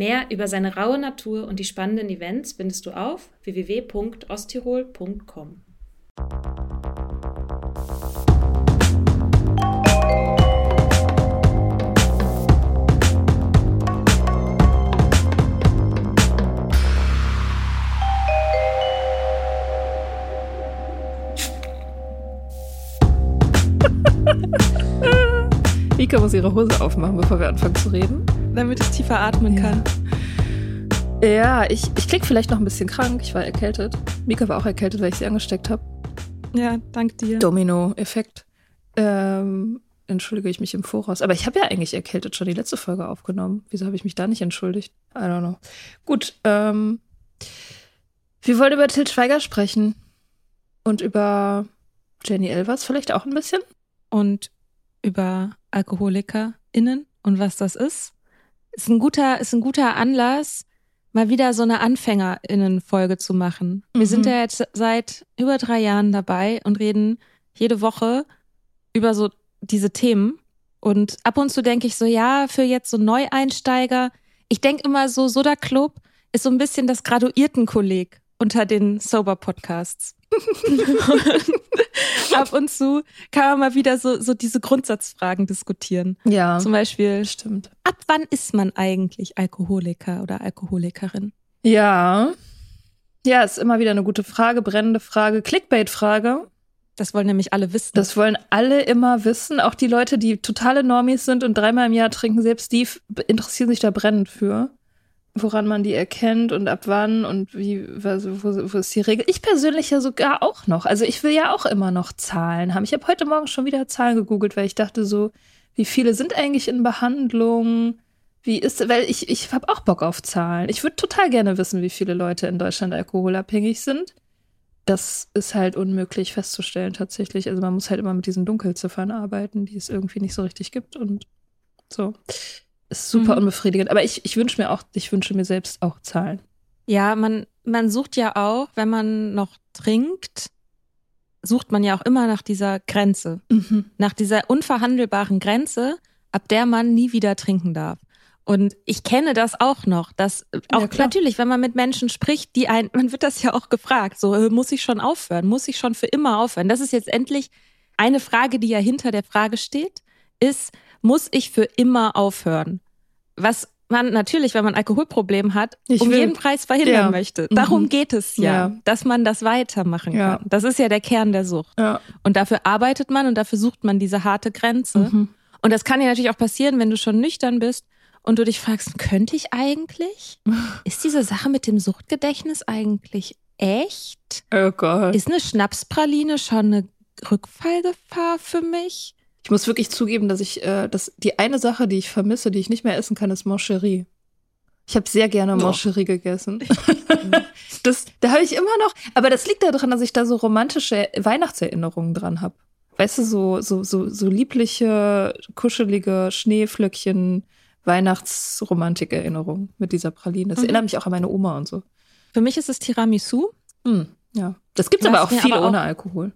Mehr über seine raue Natur und die spannenden Events findest du auf www.osttirol.com. Mika muss ihre Hose aufmachen, bevor wir anfangen zu reden. Damit ich tiefer atmen Ja. kann. Ja, ich, ich klinge vielleicht noch ein bisschen krank. Ich war erkältet. Mika war auch erkältet, weil ich sie angesteckt habe. Ja, dank dir. Domino-Effekt. Ähm, entschuldige ich mich im Voraus. Aber ich habe ja eigentlich erkältet schon die letzte Folge aufgenommen. Wieso habe ich mich da nicht entschuldigt? I don't know. Gut, ähm, wir wollen über Til Schweiger sprechen. Und über Jenny Elvers vielleicht auch ein bisschen. Und über AlkoholikerInnen und was das ist. Ist ein guter, ist ein guter Anlass, mal wieder so eine AnfängerInnen-Folge zu machen. Wir Mhm. sind ja jetzt seit über drei Jahren dabei und reden jede Woche über so diese Themen. Und ab und zu denke ich so, ja, für jetzt so Neueinsteiger, ich denke immer so, Soda Club ist so ein bisschen das Graduiertenkolleg unter den Sober-Podcasts. Und ab und zu kann man mal wieder so, so diese Grundsatzfragen diskutieren. Ja, Zum Beispiel, stimmt. ab wann ist man eigentlich Alkoholiker oder Alkoholikerin? Ja. Ja, ist immer wieder eine gute Frage, brennende Frage, Clickbait-Frage. Das wollen nämlich alle wissen. Das wollen alle immer wissen. Auch die Leute, die totale Normis sind und dreimal im Jahr trinken, selbst die interessieren sich da brennend für. Woran man die erkennt und ab wann und wie, was- wo, wo ist die Regel. Ich persönlich ja sogar auch noch. Also ich will ja auch immer noch Zahlen haben. Ich habe heute Morgen schon wieder Zahlen gegoogelt, weil ich dachte so, wie viele sind eigentlich in Behandlung? Wie ist, weil ich, ich habe auch Bock auf Zahlen. Ich würde total gerne wissen, wie viele Leute in Deutschland alkoholabhängig sind. Das ist halt unmöglich festzustellen tatsächlich. Also man muss halt immer mit diesen Dunkelziffern arbeiten, die es irgendwie nicht so richtig gibt und so. Ist super Mhm. unbefriedigend. Aber ich, ich wünsche mir auch, ich wünsche mir selbst auch Zahlen. Ja, man, man sucht ja auch, wenn man noch trinkt, sucht man ja auch immer nach dieser Grenze, nach dieser unverhandelbaren Grenze, ab der man nie wieder trinken darf. Und ich kenne das auch noch, dass äh, auch Ja, natürlich, wenn man mit Menschen spricht, die ein, man wird das ja auch gefragt, so äh, muss ich schon aufhören, muss ich schon für immer aufhören. Das ist jetzt endlich eine Frage, die ja hinter der Frage steht, ist, muss ich für immer aufhören? Was man natürlich, wenn man Alkoholproblem hat, Ich um will. jeden Preis verhindern Ja. möchte. Mhm. Darum geht es ja, Ja. dass man das weitermachen Ja. kann. Das ist ja der Kern der Sucht. Und dafür arbeitet man und dafür sucht man diese harte Grenze. Mhm. Und das kann ja natürlich auch passieren, wenn du schon nüchtern bist und du dich fragst, könnte ich eigentlich? Ist diese Sache mit dem Suchtgedächtnis eigentlich echt? Oh Gott. Ist eine Schnapspraline schon eine Rückfallgefahr für mich? Ich muss wirklich zugeben, dass ich, äh, dass die eine Sache, die ich vermisse, die ich nicht mehr essen kann, ist Moncherie. Ich habe sehr gerne Oh. Moncherie gegessen. das, da habe ich immer noch, aber das liegt daran, dass ich da so romantische Weihnachtserinnerungen dran habe. Weißt du, so, so, so, so liebliche, kuschelige Schneeflöckchen, Weihnachtsromantik-Erinnerung mit dieser Praline. Das Mhm. erinnert mich auch an meine Oma und so. Für mich ist es Tiramisu. Hm, ja. Das gibt's aber auch viel aber auch- ohne Alkohol.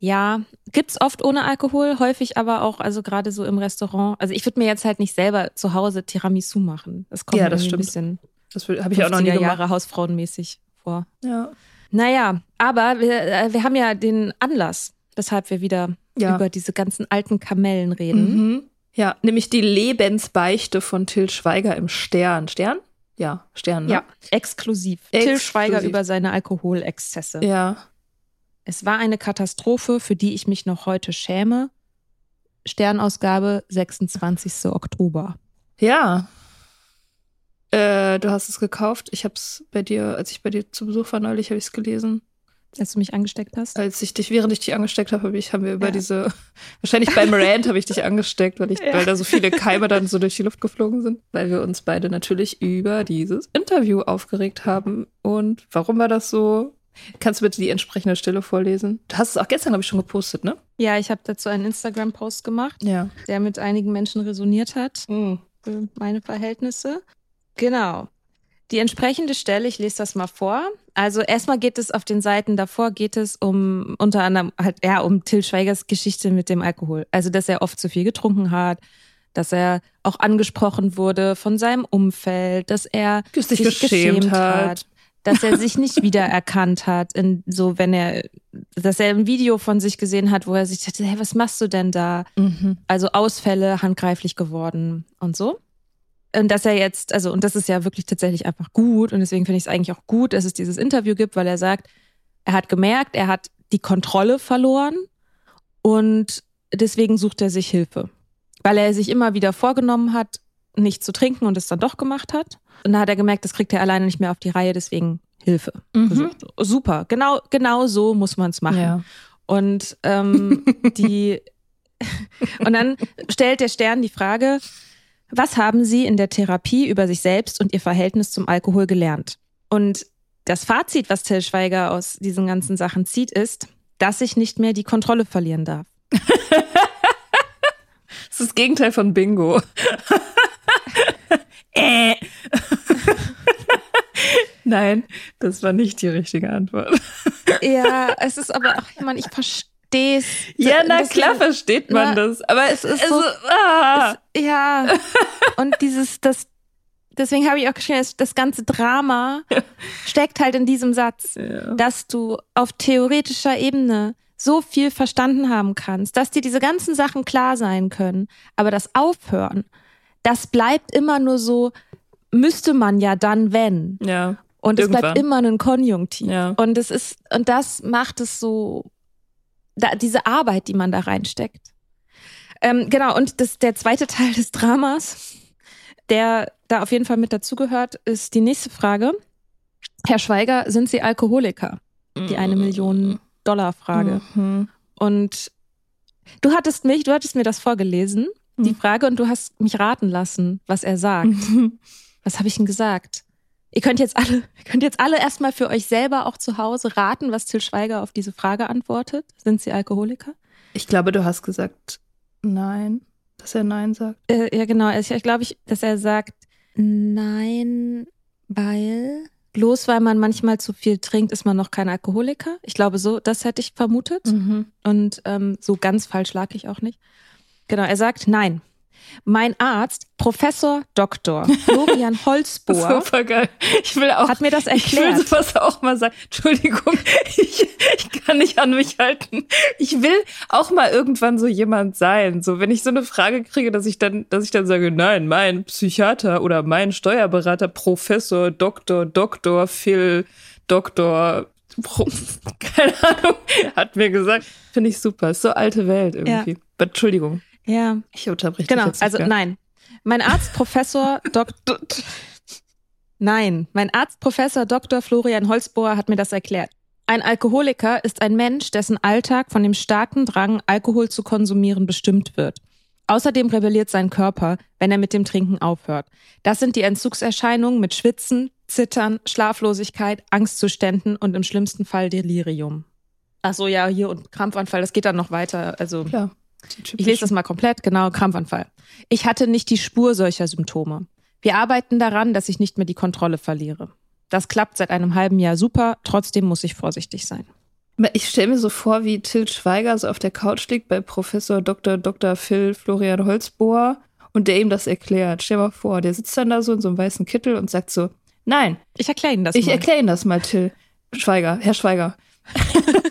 Ja, gibt's oft ohne Alkohol, häufig aber auch, also gerade so im Restaurant. Also ich würde mir jetzt halt nicht selber zu Hause Tiramisu machen. Das kommt Ja, das stimmt. ein bisschen Das habe ich auch noch nie 50er gemacht. Jahre Hausfrauenmäßig vor. Ja. Naja, aber wir, äh, wir haben ja den Anlass, weshalb wir wieder Ja. über diese ganzen alten Kamellen reden. Mhm. Ja, nämlich die Lebensbeichte von Till Schweiger im Stern. Stern? Ja, Stern. Ne? Ja, exklusiv. Till Exklusiv. Schweiger über seine Alkoholexzesse. Ja. Es war eine Katastrophe, für die ich mich noch heute schäme. Sternausgabe 26. Oktober. Ja. Äh, du hast es gekauft. Ich habe es bei dir, als ich bei dir zu Besuch war neulich, habe ich es gelesen. Als du mich angesteckt hast. Als ich dich, während ich dich angesteckt habe, habe ich, haben wir über Ja. diese, wahrscheinlich beim Rant habe ich dich angesteckt, weil ich, Ja. weil da so viele Keime dann so durch die Luft geflogen sind, weil wir uns beide natürlich über dieses Interview aufgeregt haben. Und warum war das so? Kannst du bitte die entsprechende Stelle vorlesen? Du hast es auch gestern, glaube ich, schon gepostet, ne? Ja, ich habe dazu einen Instagram-Post gemacht, Ja. der mit einigen Menschen resoniert hat. für meine Verhältnisse. Genau. Die entsprechende Stelle, ich lese das mal vor. Also erstmal geht es auf den Seiten davor, geht es um unter anderem halt, ja, um Till Schweigers Geschichte mit dem Alkohol. Also, dass er oft zu viel getrunken hat, dass er auch angesprochen wurde von seinem Umfeld, dass er Sich geschämt hat. Dass er sich nicht wiedererkannt hat, in so wenn er, dass er ein Video von sich gesehen hat, wo er sich dachte, hey, was machst du denn da? Mhm. Also Ausfälle handgreiflich geworden und so. Und dass er jetzt, also, und das ist ja wirklich tatsächlich einfach gut. Und deswegen finde ich es eigentlich auch gut, dass es dieses Interview gibt, weil er sagt, er hat gemerkt, er hat die Kontrolle verloren und deswegen sucht er sich Hilfe. Weil er sich immer wieder vorgenommen hat, nicht zu trinken und es dann doch gemacht hat. Und da hat er gemerkt, das kriegt er alleine nicht mehr auf die Reihe, deswegen Hilfe. Mhm. gesucht. Super, genau, genau so muss man es machen. Ja. Und ähm, die und dann stellt der Stern die Frage, was haben Sie in der Therapie über sich selbst und Ihr Verhältnis zum Alkohol gelernt? Und das Fazit, was Till Schweiger aus diesen ganzen Sachen zieht, ist, dass ich nicht mehr die Kontrolle verlieren darf. Das ist das Gegenteil von Bingo. äh. Nein, das war nicht die richtige Antwort. Ja, es ist aber, ach man, ich verstehe es. Ja, na Deswegen- klar versteht man na, das. Aber es es ist ist so- so. Ah. Es, ja, und dieses, das, deswegen habe ich auch geschrieben, das, das ganze Drama steckt halt in diesem Satz. Ja. dass du auf theoretischer Ebene so viel verstanden haben kannst, dass dir diese ganzen Sachen klar sein können, aber das Aufhören, das bleibt immer nur so, müsste man ja dann, wenn. ja. Und es Irgendwann. bleibt immer ein Konjunktiv. Ja. Und es ist, und das macht es so, da, diese Arbeit, die man da reinsteckt. Ähm, genau, und das, der zweite Teil des Dramas, der da auf jeden Fall mit dazugehört, ist die nächste Frage. Herr Schweiger, sind Sie Alkoholiker? Die eine Million Dollar Frage. Mhm. Und du hattest mich, du hattest mir das vorgelesen, die Mhm. Frage, und du hast mich raten lassen, was er sagt. Was habe ich denn gesagt? Ihr könnt jetzt alle, ihr könnt jetzt alle erstmal für euch selber auch zu Hause raten, was Till Schweiger auf diese Frage antwortet. Sind Sie Alkoholiker? Ich glaube, du hast gesagt nein, dass er nein sagt. Äh, ja, genau. Ich, ich glaube, ich, dass er sagt, nein, weil bloß weil man manchmal zu viel trinkt, ist man noch kein Alkoholiker. Ich glaube, so, das hätte ich vermutet. Mhm. Und ähm, so ganz falsch lag ich auch nicht. Genau, er sagt, nein. Mein Arzt, Professor Dr. Florian Holzbohr, Super geil. Ich will auch. hat mir das Ich will erklärt. sowas auch mal sagen. Entschuldigung, ich, ich kann nicht an mich halten. Ich will auch mal irgendwann so jemand sein. So, wenn ich so eine Frage kriege, dass ich dann, dass ich dann sage, nein, mein Psychiater oder mein Steuerberater, Professor, Doktor, Doktor, Phil, Doktor, keine Ahnung, hat mir gesagt, finde ich super. Ist so alte Welt irgendwie. Aber Entschuldigung, Ja, ich unterbreche dich genau. jetzt nicht Also mehr. nein. Mein Arzt, Professor Dr. Nein, mein Arzt, Professor Dr. Florian Holzbohr hat mir das erklärt. Ein Alkoholiker ist ein Mensch, dessen Alltag von dem starken Drang, Alkohol zu konsumieren, bestimmt wird. Außerdem rebelliert sein Körper, wenn er mit dem Trinken aufhört. Das sind die Entzugserscheinungen mit Schwitzen, Zittern, Schlaflosigkeit, Angstzuständen und im schlimmsten Fall Delirium. Ach so, ja, hier und Krampfanfall, das geht dann noch weiter. Also Klar. Ich lese das mal komplett, genau, Krampfanfall. Ich hatte nicht die Spur solcher Symptome. Wir arbeiten daran, dass ich nicht mehr die Kontrolle verliere. Das klappt seit einem halben Jahr super, trotzdem muss ich vorsichtig sein. Ich stelle mir so vor, wie Till Schweiger so auf der Couch liegt bei Professor Dr. Dr. Phil Florian Holzbohr und der ihm das erklärt. Stell dir mal vor, der sitzt dann da so in so einem weißen Kittel und sagt so, nein. Ich erkläre Ihnen das ich mal. Ich erkläre Ihnen das mal, Till Schweiger, Herr Schweiger.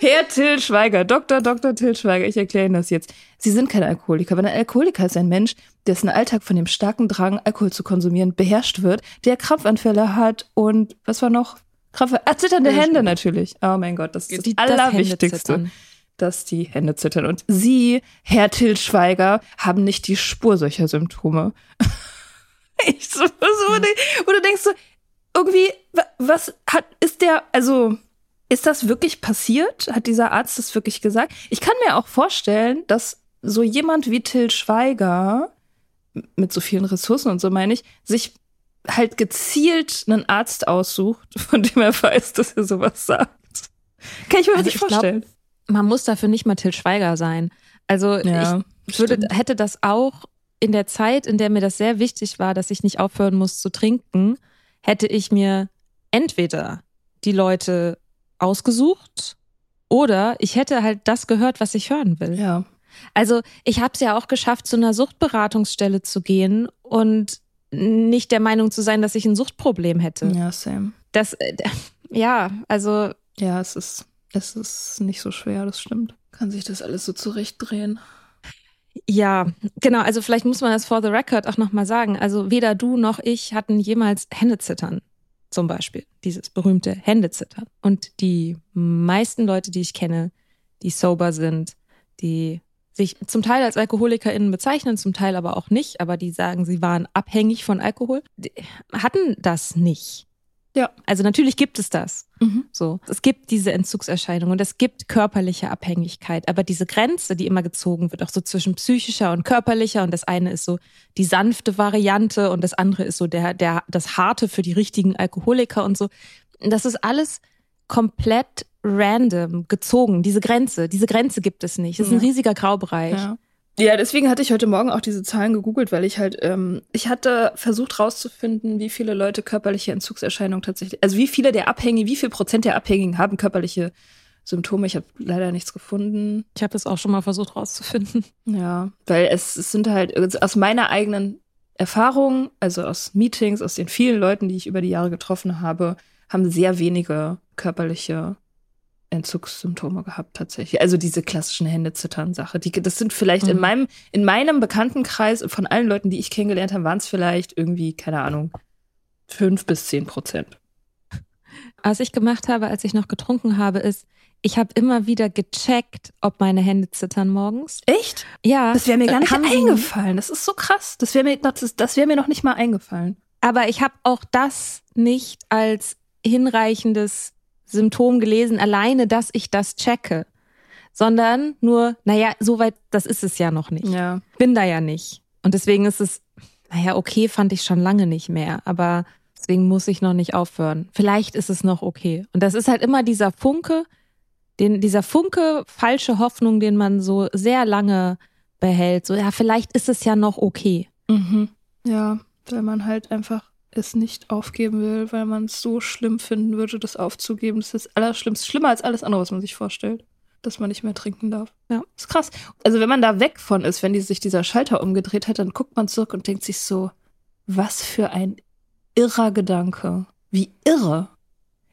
Herr Till Schweiger, Dr. Dr. Till Schweiger, ich erkläre Ihnen das jetzt. Sie sind kein Alkoholiker. Wenn ein Alkoholiker ist ein Mensch, dessen Alltag von dem starken Drang, Alkohol zu konsumieren, beherrscht wird, der Krampfanfälle hat und was war noch? Krampf, ah, zitternde Hände natürlich. Oh mein Gott, das ist das, das Allerwichtigste. Dass die Hände zittern. Und Sie, Herr Till Schweiger, haben nicht die Spur solcher Symptome. ich so, so, wo du denkst so, irgendwie, was hat, ist der, also, ist das wirklich passiert? Hat dieser Arzt das wirklich gesagt? Ich kann mir auch vorstellen, dass so jemand wie Till Schweiger mit so vielen Ressourcen und so meine ich, sich halt gezielt einen Arzt aussucht, von dem er weiß, dass er sowas sagt. Kann ich mir also nicht vorstellen. Glaub, man muss dafür nicht mal Till Schweiger sein. Also ja, ich würde, hätte das auch in der Zeit, in der mir das sehr wichtig war, dass ich nicht aufhören muss zu trinken, hätte ich mir entweder die Leute ausgesucht oder ich hätte halt das gehört, was ich hören will. Ja. Also ich habe es ja auch geschafft, zu einer Suchtberatungsstelle zu gehen und nicht der Meinung zu sein, dass ich ein Suchtproblem hätte. Ja, same. Das, äh, ja, also. Ja, es ist, es ist nicht so schwer, das stimmt. Kann sich das alles so zurechtdrehen. Ja, genau. Also vielleicht muss man das for the record auch nochmal sagen. Also weder du noch ich hatten jemals Händezittern zum Beispiel, dieses berühmte Händezittern. Und die meisten Leute, die ich kenne, die sober sind, die sich zum Teil als AlkoholikerInnen bezeichnen, zum Teil aber auch nicht, aber die sagen, sie waren abhängig von Alkohol, hatten das nicht. Ja. Also natürlich gibt es das. Mhm. So. Es gibt diese Entzugserscheinung und es gibt körperliche Abhängigkeit. Aber diese Grenze, die immer gezogen wird, auch so zwischen psychischer und körperlicher und das eine ist so die sanfte Variante und das andere ist so der, der, das harte für die richtigen Alkoholiker und so. Das ist alles komplett random gezogen. Diese Grenze, diese Grenze gibt es nicht. Das ist ein riesiger Graubereich. Ja. Ja, deswegen hatte ich heute Morgen auch diese Zahlen gegoogelt, weil ich halt, ähm, ich hatte versucht rauszufinden, wie viele Leute körperliche Entzugserscheinungen tatsächlich, also wie viele der Abhängigen, wie viel Prozent der Abhängigen haben körperliche Symptome. Ich habe leider nichts gefunden. Ich habe das auch schon mal versucht rauszufinden. Ja, weil es, es sind halt also aus meiner eigenen Erfahrung, also aus Meetings, aus den vielen Leuten, die ich über die Jahre getroffen habe, haben sehr wenige körperliche Entzugssymptome gehabt tatsächlich. Also diese klassischen Händezittern-Sache. Die, das sind vielleicht mhm. in meinem, in meinem Bekanntenkreis von allen Leuten, die ich kennengelernt habe, waren es vielleicht irgendwie, keine Ahnung, fünf bis zehn Prozent. Was ich gemacht habe, als ich noch getrunken habe, ist, ich habe immer wieder gecheckt, ob meine Hände zittern morgens. Echt? Ja. Das wäre mir gar nicht eingefallen. Das ist so krass. Das wäre mir, das, das wär mir noch nicht mal eingefallen. Aber ich habe auch das nicht als hinreichendes Symptom gelesen, alleine, dass ich das checke, sondern nur, naja, soweit, das ist es ja noch nicht. Ja. Bin da ja nicht. Und deswegen ist es, naja, okay, fand ich schon lange nicht mehr, aber deswegen muss ich noch nicht aufhören. Vielleicht ist es noch okay. Und das ist halt immer dieser Funke, den, dieser Funke falsche Hoffnung, den man so sehr lange behält. So, ja, vielleicht ist es ja noch okay. Mhm. Ja, weil man halt einfach es nicht aufgeben will, weil man es so schlimm finden würde, das aufzugeben. Das ist das Allerschlimmste. Schlimmer als alles andere, was man sich vorstellt. Dass man nicht mehr trinken darf. Ja. Das ist krass. Also wenn man da weg von ist, wenn die sich dieser Schalter umgedreht hat, dann guckt man zurück und denkt sich so, was für ein irrer Gedanke. Wie irre.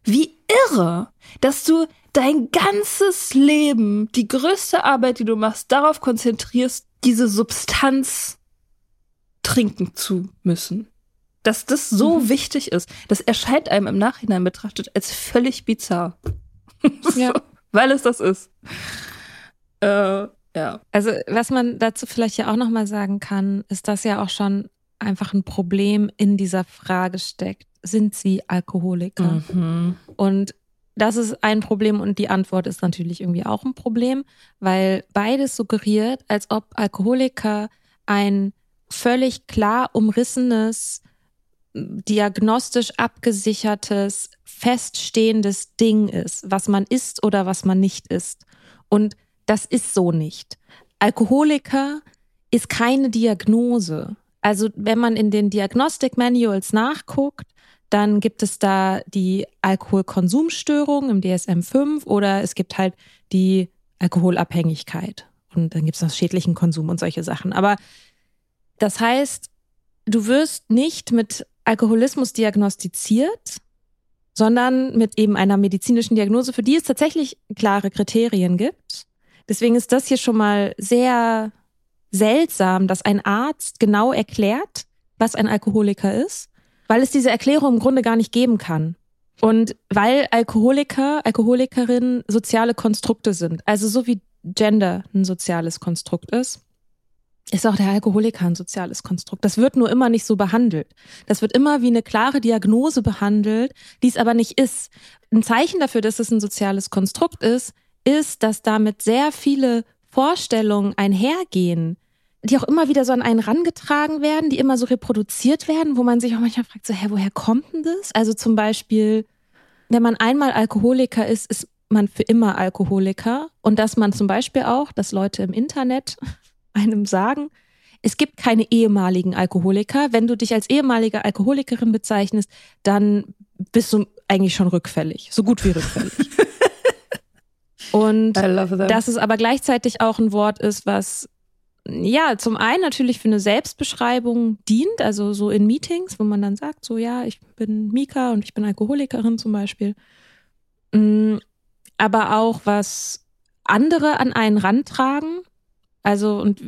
Wie irre, dass du dein ganzes Leben, die größte Arbeit, die du machst, darauf konzentrierst, diese Substanz trinken zu müssen dass das so mhm. wichtig ist, das erscheint einem im Nachhinein betrachtet als völlig bizarr. Ja. weil es das ist. Äh, ja. Also, was man dazu vielleicht ja auch nochmal sagen kann, ist, dass ja auch schon einfach ein Problem in dieser Frage steckt. Sind sie Alkoholiker? Mhm. Und das ist ein Problem und die Antwort ist natürlich irgendwie auch ein Problem, weil beides suggeriert, als ob Alkoholiker ein völlig klar umrissenes diagnostisch abgesichertes, feststehendes Ding ist, was man ist oder was man nicht ist. Und das ist so nicht. Alkoholiker ist keine Diagnose. Also wenn man in den Diagnostic Manuals nachguckt, dann gibt es da die Alkoholkonsumstörung im DSM-5 oder es gibt halt die Alkoholabhängigkeit. Und dann gibt es noch schädlichen Konsum und solche Sachen. Aber das heißt, du wirst nicht mit Alkoholismus diagnostiziert, sondern mit eben einer medizinischen Diagnose, für die es tatsächlich klare Kriterien gibt. Deswegen ist das hier schon mal sehr seltsam, dass ein Arzt genau erklärt, was ein Alkoholiker ist, weil es diese Erklärung im Grunde gar nicht geben kann. Und weil Alkoholiker, Alkoholikerinnen soziale Konstrukte sind, also so wie Gender ein soziales Konstrukt ist, ist auch der Alkoholiker ein soziales Konstrukt. Das wird nur immer nicht so behandelt. Das wird immer wie eine klare Diagnose behandelt, die es aber nicht ist. Ein Zeichen dafür, dass es ein soziales Konstrukt ist, ist, dass damit sehr viele Vorstellungen einhergehen, die auch immer wieder so an einen rangetragen werden, die immer so reproduziert werden, wo man sich auch manchmal fragt, so, hä, woher kommt denn das? Also zum Beispiel, wenn man einmal Alkoholiker ist, ist man für immer Alkoholiker und dass man zum Beispiel auch, dass Leute im Internet einem sagen, es gibt keine ehemaligen Alkoholiker. Wenn du dich als ehemalige Alkoholikerin bezeichnest, dann bist du eigentlich schon rückfällig, so gut wie rückfällig. Und dass es aber gleichzeitig auch ein Wort ist, was ja zum einen natürlich für eine Selbstbeschreibung dient, also so in Meetings, wo man dann sagt, so ja, ich bin Mika und ich bin Alkoholikerin zum Beispiel. Mm, aber auch was andere an einen rantragen. Also und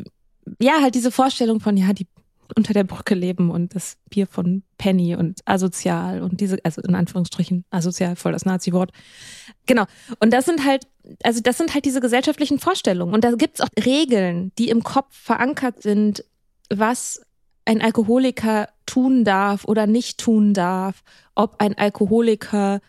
ja, halt diese Vorstellung von, ja, die unter der Brücke leben und das Bier von Penny und asozial und diese, also in Anführungsstrichen asozial, voll das Nazi-Wort. Genau. Und das sind halt, also das sind halt diese gesellschaftlichen Vorstellungen. Und da gibt's auch Regeln, die im Kopf verankert sind, was ein Alkoholiker tun darf oder nicht tun darf, ob ein Alkoholiker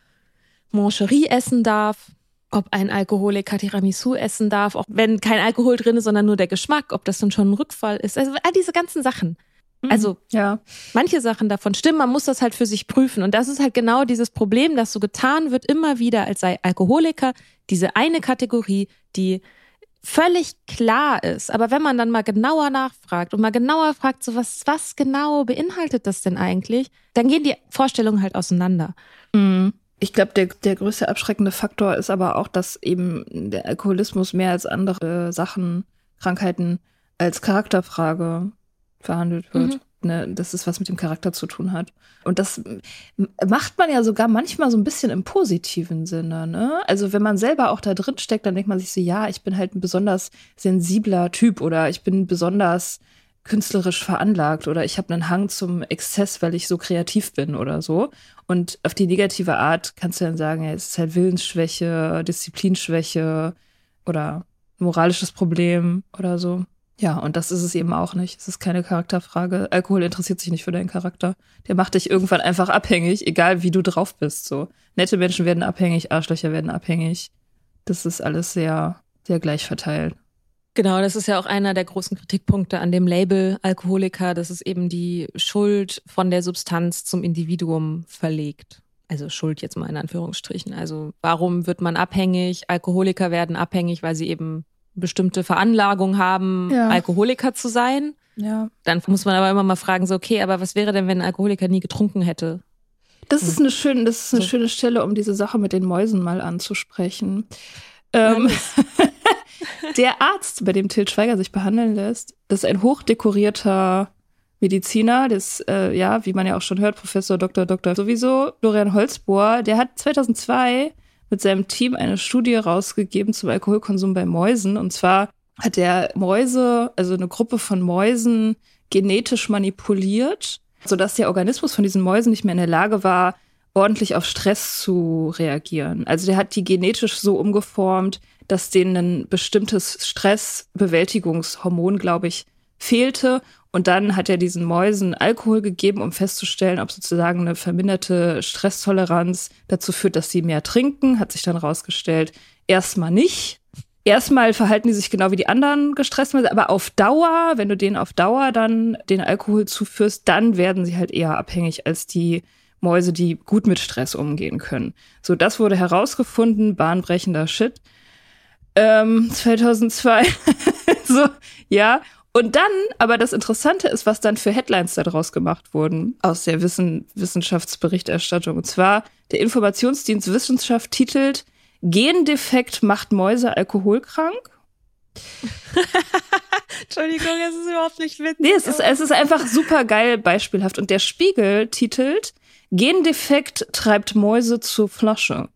Mancherie essen darf, ob ein Alkoholiker Tiramisu essen darf, auch wenn kein Alkohol drin ist, sondern nur der Geschmack, ob das dann schon ein Rückfall ist. Also all diese ganzen Sachen. Mhm. Also ja. manche Sachen davon stimmen, man muss das halt für sich prüfen. Und das ist halt genau dieses Problem, das so getan wird, immer wieder, als sei Alkoholiker diese eine Kategorie, die völlig klar ist. Aber wenn man dann mal genauer nachfragt und mal genauer fragt, so was, was genau beinhaltet das denn eigentlich, dann gehen die Vorstellungen halt auseinander. Mhm. Ich glaube, der, der größte abschreckende Faktor ist aber auch, dass eben der Alkoholismus mehr als andere Sachen, Krankheiten als Charakterfrage verhandelt wird. Mhm. Ne, dass es was mit dem Charakter zu tun hat. Und das macht man ja sogar manchmal so ein bisschen im positiven Sinne. Ne? Also wenn man selber auch da drin steckt, dann denkt man sich so, ja, ich bin halt ein besonders sensibler Typ oder ich bin besonders künstlerisch veranlagt oder ich habe einen Hang zum Exzess, weil ich so kreativ bin oder so. Und auf die negative Art kannst du dann sagen, ja, es ist halt Willensschwäche, Disziplinschwäche oder moralisches Problem oder so. Ja, und das ist es eben auch nicht. Es ist keine Charakterfrage. Alkohol interessiert sich nicht für deinen Charakter. Der macht dich irgendwann einfach abhängig, egal wie du drauf bist. So nette Menschen werden abhängig, Arschlöcher werden abhängig. Das ist alles sehr, sehr gleich verteilt. Genau, das ist ja auch einer der großen Kritikpunkte an dem Label Alkoholiker, dass es eben die Schuld von der Substanz zum Individuum verlegt. Also Schuld jetzt mal in Anführungsstrichen. Also warum wird man abhängig? Alkoholiker werden abhängig, weil sie eben bestimmte Veranlagung haben, ja. Alkoholiker zu sein. Ja. Dann muss man aber immer mal fragen, so, okay, aber was wäre denn, wenn ein Alkoholiker nie getrunken hätte? Das ist eine schöne, das ist eine so. schöne Stelle, um diese Sache mit den Mäusen mal anzusprechen. Ähm, der Arzt, bei dem Til Schweiger sich behandeln lässt, das ist ein hochdekorierter Mediziner, das, äh, ja, wie man ja auch schon hört, Professor Dr. Dr. sowieso, Florian Holzbohr, der hat 2002 mit seinem Team eine Studie rausgegeben zum Alkoholkonsum bei Mäusen. Und zwar hat er Mäuse, also eine Gruppe von Mäusen, genetisch manipuliert, sodass der Organismus von diesen Mäusen nicht mehr in der Lage war, ordentlich auf Stress zu reagieren. Also der hat die genetisch so umgeformt, dass denen ein bestimmtes Stressbewältigungshormon, glaube ich, fehlte. Und dann hat er diesen Mäusen Alkohol gegeben, um festzustellen, ob sozusagen eine verminderte Stresstoleranz dazu führt, dass sie mehr trinken. Hat sich dann rausgestellt, erstmal nicht. Erstmal verhalten die sich genau wie die anderen gestresst, aber auf Dauer, wenn du denen auf Dauer dann den Alkohol zuführst, dann werden sie halt eher abhängig als die Mäuse, die gut mit Stress umgehen können. So, das wurde herausgefunden, bahnbrechender Shit. Ähm, 2002. so, ja. Und dann, aber das Interessante ist, was dann für Headlines daraus gemacht wurden aus der Wissen, Wissenschaftsberichterstattung. Und zwar der Informationsdienst Wissenschaft titelt Gendefekt macht Mäuse alkoholkrank. Entschuldigung, es ist überhaupt nicht witzig. Nee, es ist, es ist einfach super geil beispielhaft. Und der Spiegel titelt Gendefekt treibt Mäuse zur Flasche.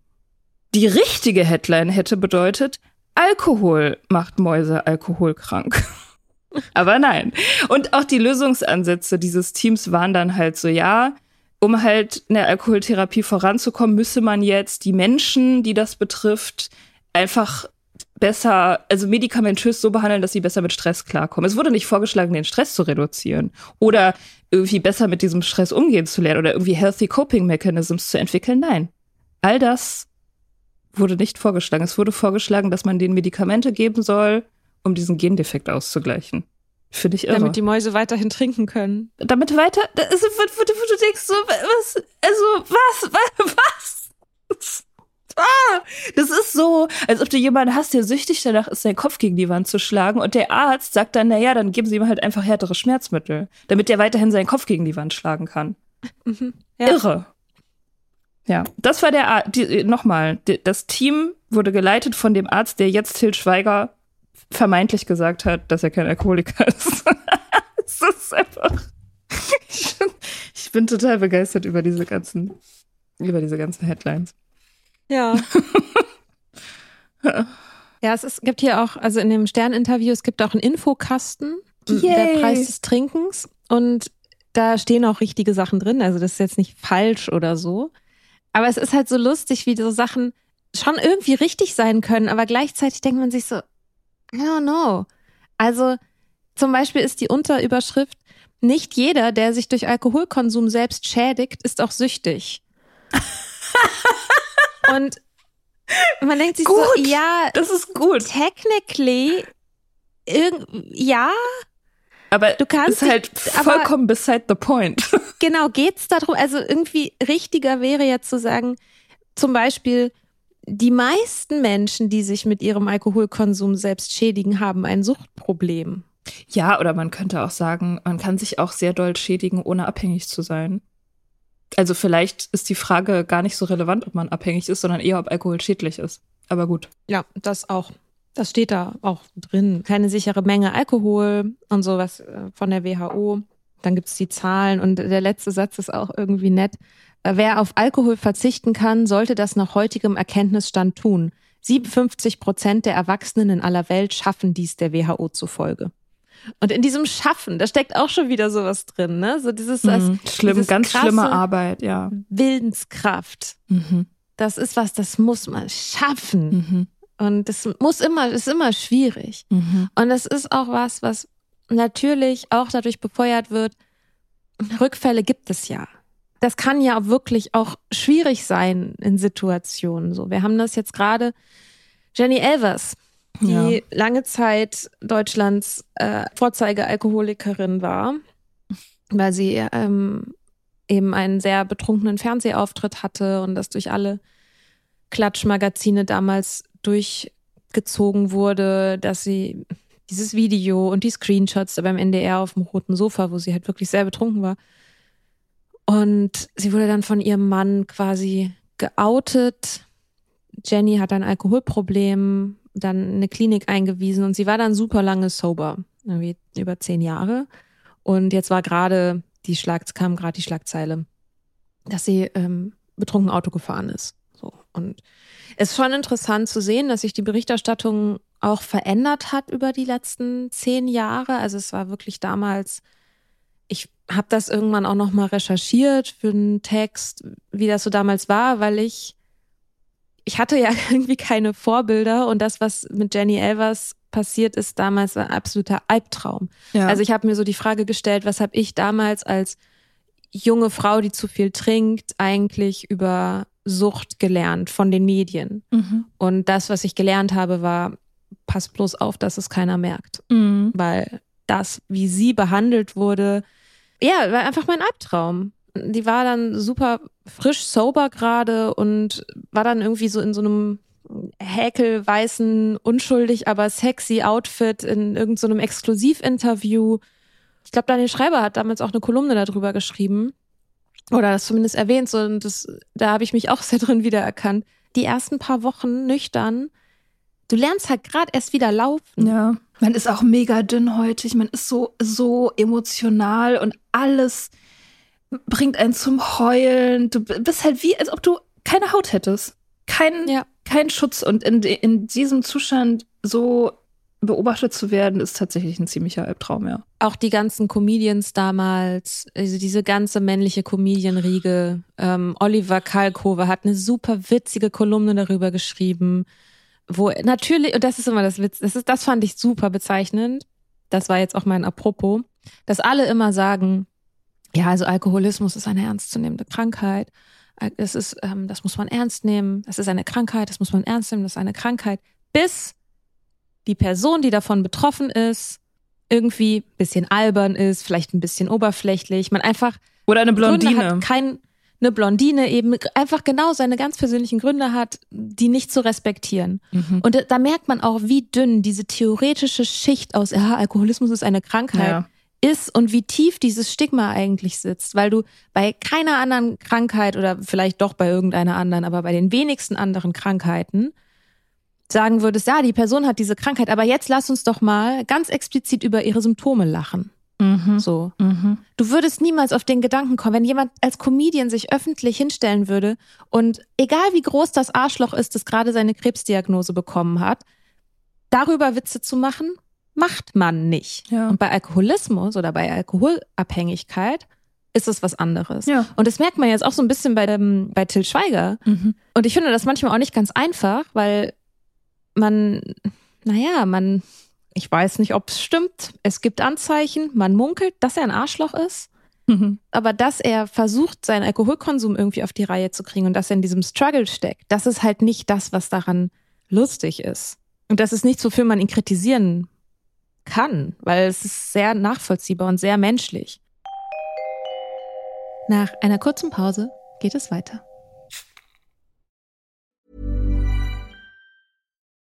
Die richtige Headline hätte bedeutet Alkohol macht Mäuse alkoholkrank. Aber nein. Und auch die Lösungsansätze dieses Teams waren dann halt so, ja, um halt in der Alkoholtherapie voranzukommen, müsse man jetzt die Menschen, die das betrifft, einfach besser, also medikamentös so behandeln, dass sie besser mit Stress klarkommen. Es wurde nicht vorgeschlagen, den Stress zu reduzieren oder irgendwie besser mit diesem Stress umgehen zu lernen oder irgendwie healthy coping mechanisms zu entwickeln. Nein. All das wurde nicht vorgeschlagen. Es wurde vorgeschlagen, dass man denen Medikamente geben soll, um diesen Gendefekt auszugleichen. Finde ich irre. Damit die Mäuse weiterhin trinken können. Damit weiter, das ist, wo, wo, wo du denkst so, was, also, was, was, was? Ah, das ist so, als ob du jemanden hast, der süchtig danach ist, seinen Kopf gegen die Wand zu schlagen und der Arzt sagt dann, na ja, dann geben sie ihm halt einfach härtere Schmerzmittel, damit der weiterhin seinen Kopf gegen die Wand schlagen kann. Mhm. Ja. Irre. Ja, das war der Arzt, nochmal, die, das Team wurde geleitet von dem Arzt, der jetzt Till Schweiger vermeintlich gesagt hat, dass er kein Alkoholiker ist. das ist einfach. Ich bin, ich bin total begeistert über diese ganzen, über diese ganzen Headlines. Ja. ja, es ist, gibt hier auch, also in dem Stern-Interview, es gibt auch einen Infokasten, Yay. der Preis des Trinkens. Und da stehen auch richtige Sachen drin. Also das ist jetzt nicht falsch oder so. Aber es ist halt so lustig, wie so Sachen schon irgendwie richtig sein können, aber gleichzeitig denkt man sich so, I don't know. Also zum Beispiel ist die Unterüberschrift, nicht jeder, der sich durch Alkoholkonsum selbst schädigt, ist auch süchtig. Und man denkt sich Gut, so, ja, Das ist gut. technically, ja, Aber Du kannst ist halt vollkommen beside the point. Genau, geht's darum, also irgendwie richtiger wäre jetzt zu sagen, zum Beispiel, die meisten Menschen, die sich mit ihrem Alkoholkonsum selbst schädigen, haben ein Suchtproblem. Ja, oder man könnte auch sagen, man kann sich auch sehr doll schädigen, ohne abhängig zu sein. Also vielleicht ist die Frage gar nicht so relevant, ob man abhängig ist, sondern eher, ob Alkohol schädlich ist. Aber gut. Ja, das auch. Das steht da auch drin. Keine sichere Menge Alkohol und sowas äh, von der WHO. Dann gibt's die Zahlen und der letzte Satz ist auch irgendwie nett. Äh, Wer auf Alkohol verzichten kann, sollte das nach heutigem Erkenntnisstand tun. 57 Prozent der Erwachsenen in aller Welt schaffen dies der WHO zufolge. Und in diesem Schaffen, da steckt auch schon wieder sowas drin, ne? So dieses das, Mhm. Schlimm, dieses ganz schlimme Arbeit, ja. Willenskraft. Mhm. Das ist was, das muss man schaffen. Mhm. Und das muss immer, ist immer schwierig. Mhm. Und es ist auch was, was natürlich auch dadurch befeuert wird. Rückfälle gibt es ja. Das kann ja wirklich auch schwierig sein in Situationen. So, wir haben das jetzt gerade. Jenny Elvers, die Ja. lange Zeit Deutschlands äh, Vorzeige-Alkoholikerin war, weil sie ähm, eben einen sehr betrunkenen Fernsehauftritt hatte und das durch alle Klatschmagazine damals durchgezogen wurde, dass sie dieses Video und die Screenshots beim NDR auf dem roten Sofa, wo sie halt wirklich sehr betrunken war. Und sie wurde dann von ihrem Mann quasi geoutet. Jenny hat ein Alkoholproblem, dann in eine Klinik eingewiesen und sie war dann super lange sober, irgendwie über zehn Jahre. Und jetzt war gerade die Schlag, kam gerade die Schlagzeile, dass sie ähm, betrunken Auto gefahren ist. So. Und es ist schon interessant zu sehen, dass sich die Berichterstattung auch verändert hat über die letzten zehn Jahre. Also es war wirklich damals, ich habe das irgendwann auch noch mal recherchiert für einen Text, wie das so damals war, weil ich ich hatte ja irgendwie keine Vorbilder und das, was mit Jenny Elvers passiert ist damals, war ein absoluter Albtraum. Ja. Also ich habe mir so die Frage gestellt, was habe ich damals als junge Frau, die zu viel trinkt, eigentlich über Sucht gelernt von den Medien. mhm. Und das, was ich gelernt habe, war, pass bloß auf, dass es keiner merkt. Mhm. Weil das, wie sie behandelt wurde, ja, war einfach mein Albtraum. Die war dann super frisch sober gerade und war dann irgendwie so in so einem häkelweißen, unschuldig, aber sexy Outfit in irgendeinem so Exklusivinterview. Ich glaube, Daniel Schreiber hat damals auch eine Kolumne darüber geschrieben. Oder das zumindest erwähnt, so, und das, da habe ich mich auch sehr drin wiedererkannt. Die ersten paar Wochen nüchtern, du lernst halt gerade erst wieder laufen. Ja. Man ist auch mega dünnhäutig, man ist so, so emotional und alles bringt einen zum Heulen. Du bist halt wie, als ob du keine Haut hättest. Kein, ja. kein Schutz. Und in, in diesem Zustand so beobachtet zu werden, ist tatsächlich ein ziemlicher Albtraum, ja. Auch die ganzen Comedians damals, also diese ganze männliche Comedian-Riege. Ähm, Oliver Kalkofe hat eine super witzige Kolumne darüber geschrieben, wo natürlich, und das ist immer das Witz, das, ist, das fand ich super bezeichnend. Das war jetzt auch mein Apropos, dass alle immer sagen, ja, also Alkoholismus ist eine ernstzunehmende Krankheit. Es ist, ähm, das muss man ernst nehmen. Es ist eine Krankheit, das muss man ernst nehmen, das ist eine Krankheit. Bis die Person, die davon betroffen ist, irgendwie ein bisschen albern ist, vielleicht ein bisschen oberflächlich, man einfach oder eine Blondine, hat, kein eine Blondine eben einfach genau seine ganz persönlichen Gründe hat, die nicht zu respektieren. Mhm. Und da merkt man auch, wie dünn diese theoretische Schicht aus, ja, Alkoholismus ist eine Krankheit, ja ist und wie tief dieses Stigma eigentlich sitzt, weil du bei keiner anderen Krankheit oder vielleicht doch bei irgendeiner anderen, aber bei den wenigsten anderen Krankheiten sagen würdest, ja, die Person hat diese Krankheit, aber jetzt lass uns doch mal ganz explizit über ihre Symptome lachen. Mhm. So. Mhm. Du würdest niemals auf den Gedanken kommen, wenn jemand als Comedian sich öffentlich hinstellen würde und egal wie groß das Arschloch ist, das gerade seine Krebsdiagnose bekommen hat, darüber Witze zu machen, macht man nicht. Ja. Und bei Alkoholismus oder bei Alkoholabhängigkeit ist es was anderes. Ja. Und das merkt man jetzt auch so ein bisschen bei, dem, bei Till Schweiger. Mhm. Und ich finde das manchmal auch nicht ganz einfach, weil man, naja, man, ich weiß nicht, ob es stimmt. Es gibt Anzeichen, man munkelt, dass er ein Arschloch ist. Mhm. Aber dass er versucht, seinen Alkoholkonsum irgendwie auf die Reihe zu kriegen und dass er in diesem Struggle steckt, das ist halt nicht das, was daran lustig ist. Und das ist nichts, wofür man ihn kritisieren kann, weil es ist sehr nachvollziehbar und sehr menschlich. Nach einer kurzen Pause geht es weiter.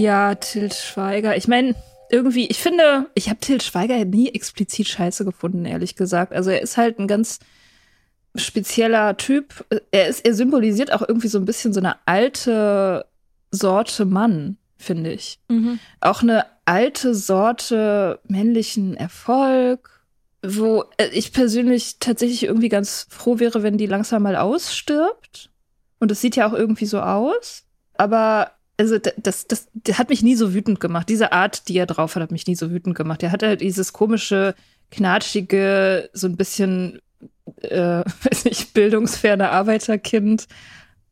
Ja, Til Schweiger. Ich meine, irgendwie, ich finde, ich habe Til Schweiger nie explizit scheiße gefunden, ehrlich gesagt. Also er ist halt ein ganz spezieller Typ. Er ist, er symbolisiert auch irgendwie so ein bisschen so eine alte Sorte Mann, finde ich. Mhm. Auch eine alte Sorte männlichen Erfolg, wo ich persönlich tatsächlich irgendwie ganz froh wäre, wenn die langsam mal ausstirbt. Und es sieht ja auch irgendwie so aus. Aber also das, das, das hat mich nie so wütend gemacht. Diese Art, die er drauf hat, hat mich nie so wütend gemacht. Er hatte halt dieses komische, knatschige, so ein bisschen, äh, weiß nicht, bildungsferne Arbeiterkind.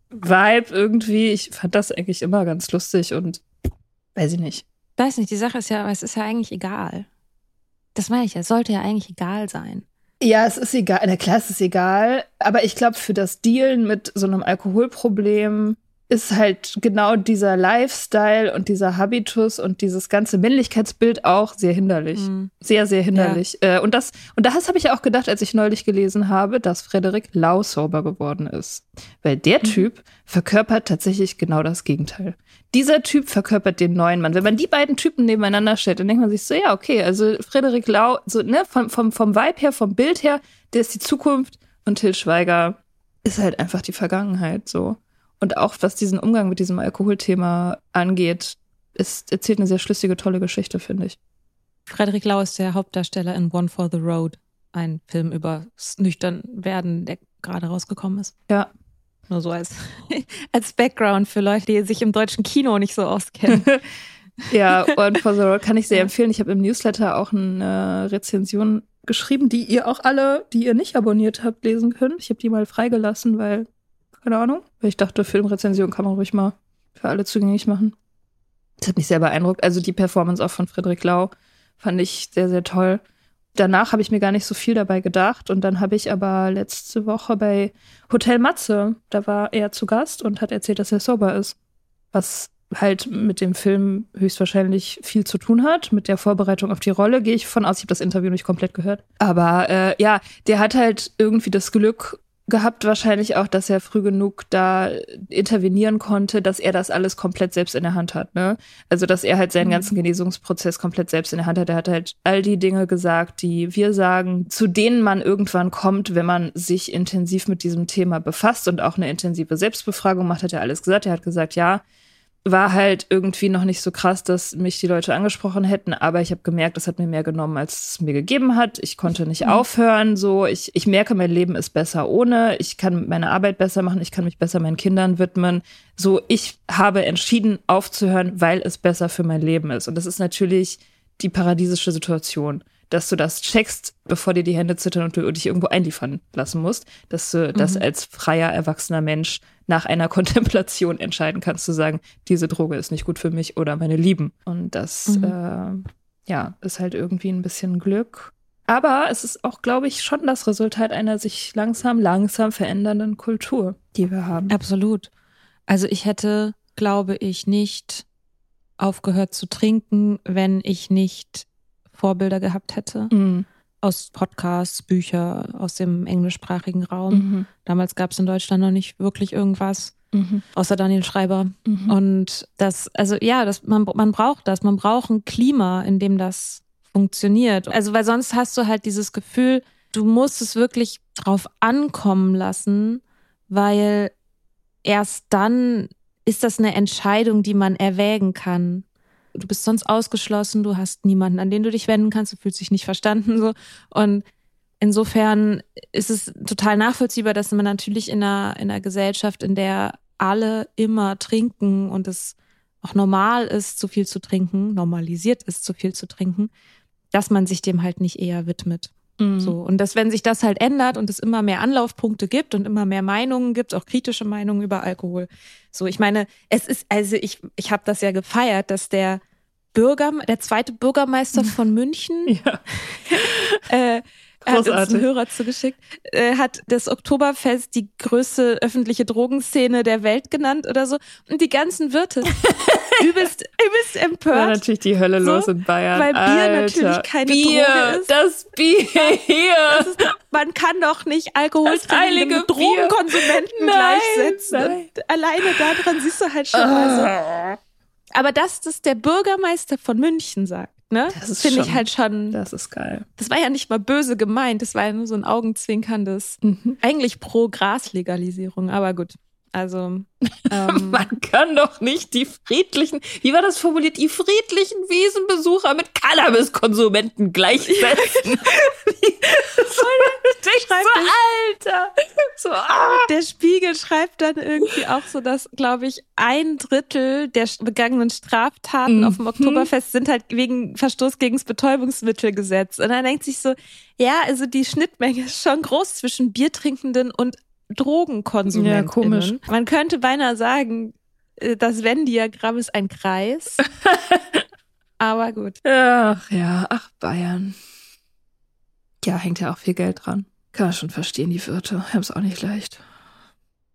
Vibe irgendwie. Ich fand das eigentlich immer ganz lustig und weiß ich nicht. Weiß nicht, die Sache ist ja, es ist ja eigentlich egal. Das meine ich, es sollte ja eigentlich egal sein. Ja, es ist egal. Na klar, es ist egal. Aber ich glaube, für das Dealen mit so einem Alkoholproblem ist halt genau dieser Lifestyle und dieser Habitus und dieses ganze Männlichkeitsbild auch sehr hinderlich. Mhm. Sehr, sehr hinderlich. Ja. Äh, und das, und das habe ich auch gedacht, als ich neulich gelesen habe, dass Frederik Lau sober geworden ist. Weil der mhm. Typ verkörpert tatsächlich genau das Gegenteil. Dieser Typ verkörpert den neuen Mann. Wenn man die beiden Typen nebeneinander stellt, dann denkt man sich so, ja, okay, also Frederik Lau, so, ne, vom, vom, vom Vibe her, vom Bild her, der ist die Zukunft und Till Schweiger ist halt einfach die Vergangenheit, so. Und auch was diesen Umgang mit diesem Alkoholthema angeht, ist, erzählt eine sehr schlüssige, tolle Geschichte, finde ich. Frederik Lau ist der Hauptdarsteller in One for the Road, ein Film über nüchtern werden, der gerade rausgekommen ist. Ja. Nur so als, als Background für Leute, die sich im deutschen Kino nicht so auskennen. ja, One for the Road kann ich sehr empfehlen. Ich habe im Newsletter auch eine Rezension geschrieben, die ihr auch alle, die ihr nicht abonniert habt, lesen könnt. Ich habe die mal freigelassen, weil keine Ahnung. Weil ich dachte, Filmrezension kann man ruhig mal für alle zugänglich machen. Das hat mich sehr beeindruckt. Also die Performance auch von Friedrich Lau fand ich sehr, sehr toll. Danach habe ich mir gar nicht so viel dabei gedacht. Und dann habe ich aber letzte Woche bei Hotel Matze, da war er zu Gast und hat erzählt, dass er sober ist. Was halt mit dem Film höchstwahrscheinlich viel zu tun hat. Mit der Vorbereitung auf die Rolle gehe ich von aus. Ich habe das Interview nicht komplett gehört. Aber äh, ja, der hat halt irgendwie das Glück, gehabt wahrscheinlich auch, dass er früh genug da intervenieren konnte, dass er das alles komplett selbst in der Hand hat. Ne? Also dass er halt seinen mhm. ganzen Genesungsprozess komplett selbst in der Hand hat. Er hat halt all die Dinge gesagt, die wir sagen, zu denen man irgendwann kommt, wenn man sich intensiv mit diesem Thema befasst und auch eine intensive Selbstbefragung macht, hat er alles gesagt. Er hat gesagt, ja, war halt irgendwie noch nicht so krass, dass mich die Leute angesprochen hätten, aber ich habe gemerkt, das hat mir mehr genommen, als es mir gegeben hat. Ich konnte nicht mhm. aufhören, so ich, ich merke, mein Leben ist besser ohne, ich kann meine Arbeit besser machen, ich kann mich besser meinen Kindern widmen. So, ich habe entschieden aufzuhören, weil es besser für mein Leben ist. Und das ist natürlich die paradiesische Situation dass du das checkst, bevor dir die Hände zittern und du dich irgendwo einliefern lassen musst, dass du mhm. das als freier, erwachsener Mensch nach einer Kontemplation entscheiden kannst, zu sagen, diese Droge ist nicht gut für mich oder meine Lieben. Und das, mhm. äh, ja, ist halt irgendwie ein bisschen Glück. Aber es ist auch, glaube ich, schon das Resultat einer sich langsam, langsam verändernden Kultur, die wir haben. Absolut. Also ich hätte, glaube ich, nicht aufgehört zu trinken, wenn ich nicht Vorbilder gehabt hätte. Mhm. Aus Podcasts, Bücher, aus dem englischsprachigen Raum. Mhm. Damals gab es in Deutschland noch nicht wirklich irgendwas. Mhm. Außer Daniel Schreiber. Mhm. Und das, also ja, das, man, man braucht das. Man braucht ein Klima, in dem das funktioniert. Also, weil sonst hast du halt dieses Gefühl, du musst es wirklich drauf ankommen lassen, weil erst dann ist das eine Entscheidung, die man erwägen kann du bist sonst ausgeschlossen, du hast niemanden, an den du dich wenden kannst, du fühlst dich nicht verstanden so und insofern ist es total nachvollziehbar, dass man natürlich in einer, in einer Gesellschaft, in der alle immer trinken und es auch normal ist, zu viel zu trinken, normalisiert ist, zu viel zu trinken, dass man sich dem halt nicht eher widmet. Mhm. So. Und dass, wenn sich das halt ändert und es immer mehr Anlaufpunkte gibt und immer mehr Meinungen gibt, auch kritische Meinungen über Alkohol. So, ich meine, es ist, also ich, ich habe das ja gefeiert, dass der Bürger, der zweite Bürgermeister von München, ja. äh, hat uns einen Hörer zugeschickt, äh, hat das Oktoberfest die größte öffentliche Drogenszene der Welt genannt oder so. Und die ganzen Wirte übelst, übelst empört. War natürlich die Hölle so, los in Bayern. Weil Bier Alter. natürlich keine Bier, Droge ist. Das Bier hier. Ist, man kann doch nicht Alkohol mit Drogenkonsumenten nein, gleichsetzen. Nein. alleine daran siehst du halt schon. Also, ah. Aber dass das der Bürgermeister von München sagt, ne? Das finde ich halt schon. Das ist geil. Das war ja nicht mal böse gemeint, das war ja nur so ein augenzwinkerndes, mhm. eigentlich pro Graslegalisierung, aber gut. Also ähm, man kann doch nicht die friedlichen, wie war das formuliert, die friedlichen Wiesenbesucher mit Cannabiskonsumenten gleichsetzen. so, Alter. So, ah. Der Spiegel schreibt dann irgendwie auch so, dass, glaube ich, ein Drittel der begangenen Straftaten mhm. auf dem Oktoberfest sind halt wegen Verstoß gegen das Betäubungsmittelgesetz. Und dann denkt sich so, ja, also die Schnittmenge ist schon groß zwischen Biertrinkenden und Drogenkonsumenten. Ja, komisch. Man könnte beinahe sagen, äh, das Venn-Diagramm ist ein Kreis. Aber gut. Ach ja, ach Bayern. Ja, hängt ja auch viel Geld dran. Kann man schon verstehen, die Wirte. Haben es auch nicht leicht.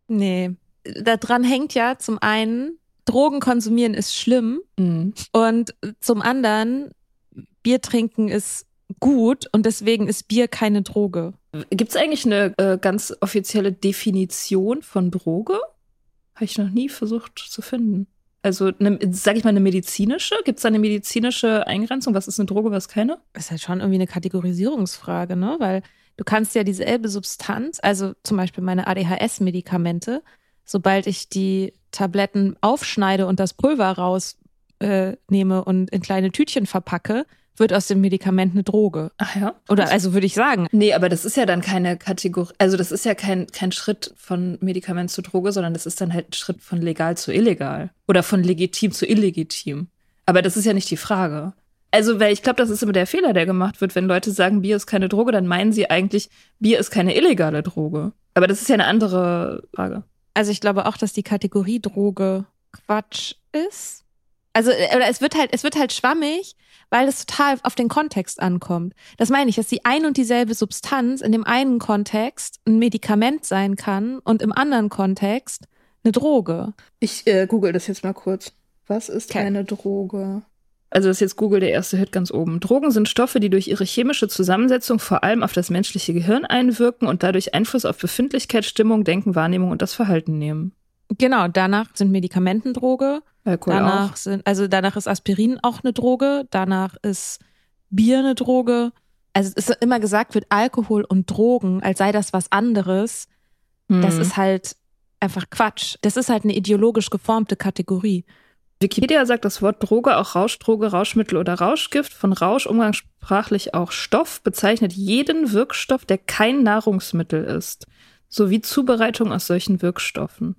Nee. daran hängt ja zum einen, Drogen konsumieren ist schlimm Mhm. und zum anderen, Bier trinken ist gut und deswegen ist Bier keine Droge. Gibt es eigentlich eine äh, ganz offizielle Definition von Droge? Habe ich noch nie versucht zu finden. Also, eine, sag ich mal, eine medizinische? Gibt es da eine medizinische Eingrenzung? Was ist eine Droge, was keine? ist halt schon irgendwie eine Kategorisierungsfrage, ne? Weil du kannst ja dieselbe Substanz, also zum Beispiel meine ADHS-Medikamente, sobald ich die Tabletten aufschneide und das Pulver rausnehme äh, und in kleine Tütchen verpacke, wird aus dem Medikament eine Droge. Ach ja. Oder also würde ich sagen. Nee, aber das ist ja dann keine Kategorie, also das ist ja kein, kein Schritt von Medikament zu Droge, sondern das ist dann halt ein Schritt von legal zu illegal. Oder von legitim zu illegitim. Aber das ist ja nicht die Frage. Also, weil ich glaube, das ist immer der Fehler, der gemacht wird. Wenn Leute sagen, Bier ist keine Droge, dann meinen sie eigentlich, Bier ist keine illegale Droge. Aber das ist ja eine andere Frage. Also ich glaube auch, dass die Kategorie Droge Quatsch ist. Also, äh, oder es wird halt, es wird halt schwammig, weil es total auf den Kontext ankommt. Das meine ich, dass die ein und dieselbe Substanz in dem einen Kontext ein Medikament sein kann und im anderen Kontext eine Droge. Ich äh, google das jetzt mal kurz. Was ist Okay. eine Droge? Also das ist jetzt Google der erste Hit ganz oben. Drogen sind Stoffe, die durch ihre chemische Zusammensetzung vor allem auf das menschliche Gehirn einwirken und dadurch Einfluss auf Befindlichkeit, Stimmung, Denken, Wahrnehmung und das Verhalten nehmen. Genau, danach sind Medikamenten Droge. Alkohol danach auch. sind, also danach ist Aspirin auch eine Droge, danach ist Bier eine Droge. Also es ist immer gesagt wird, Alkohol und Drogen, als sei das was anderes. Das Hm. ist halt einfach Quatsch. Das ist halt eine ideologisch geformte Kategorie. Wikipedia sagt das Wort Droge auch Rauschdroge, Rauschmittel oder Rauschgift. Von Rausch umgangssprachlich auch Stoff bezeichnet jeden Wirkstoff, der kein Nahrungsmittel ist, sowie Zubereitung aus solchen Wirkstoffen.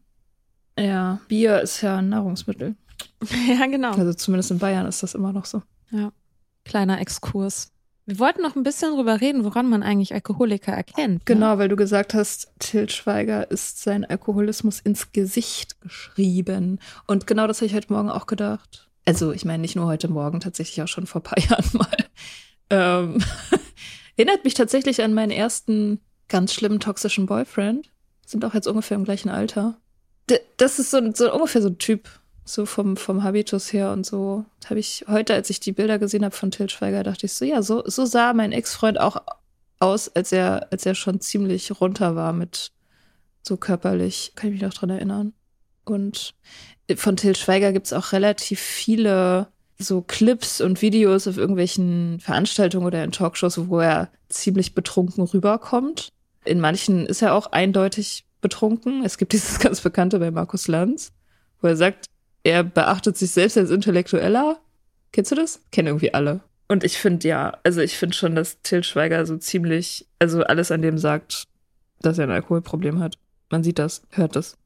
Ja, Bier ist ja ein Nahrungsmittel. ja, genau. Also zumindest in Bayern ist das immer noch so. Kleiner Exkurs. Wir wollten noch ein bisschen drüber reden, woran man eigentlich Alkoholiker erkennt. Ne? Genau, weil du gesagt hast, Til Schweiger ist sein Alkoholismus ins Gesicht geschrieben. Und genau das habe ich heute Morgen auch gedacht. Also, ich meine, nicht nur heute Morgen, tatsächlich auch schon vor ein paar Jahren mal. Ähm, erinnert mich tatsächlich an meinen ersten ganz schlimmen toxischen Boyfriend. Sind auch jetzt ungefähr im gleichen Alter. Das ist so, so ungefähr so ein Typ, so vom, vom Habitus her und so. Habe ich heute, als ich die Bilder gesehen habe von Til Schweiger, dachte ich so, ja, so, so sah mein Ex-Freund auch aus, als er, als er schon ziemlich runter war mit so körperlich. Kann ich mich noch dran erinnern. Und von Til Schweiger gibt's auch relativ viele so Clips und Videos auf irgendwelchen Veranstaltungen oder in Talkshows, wo er ziemlich betrunken rüberkommt. In manchen ist er auch eindeutig betrunken. Es gibt dieses ganz bekannte bei Markus Lanz, wo er sagt, er beachtet sich selbst als Intellektueller. Kennst du das? Kennen irgendwie alle. Und ich finde ja, also ich finde schon, dass Til Schweiger so ziemlich, also alles an dem sagt, dass er ein Alkoholproblem hat. Man sieht das, hört das,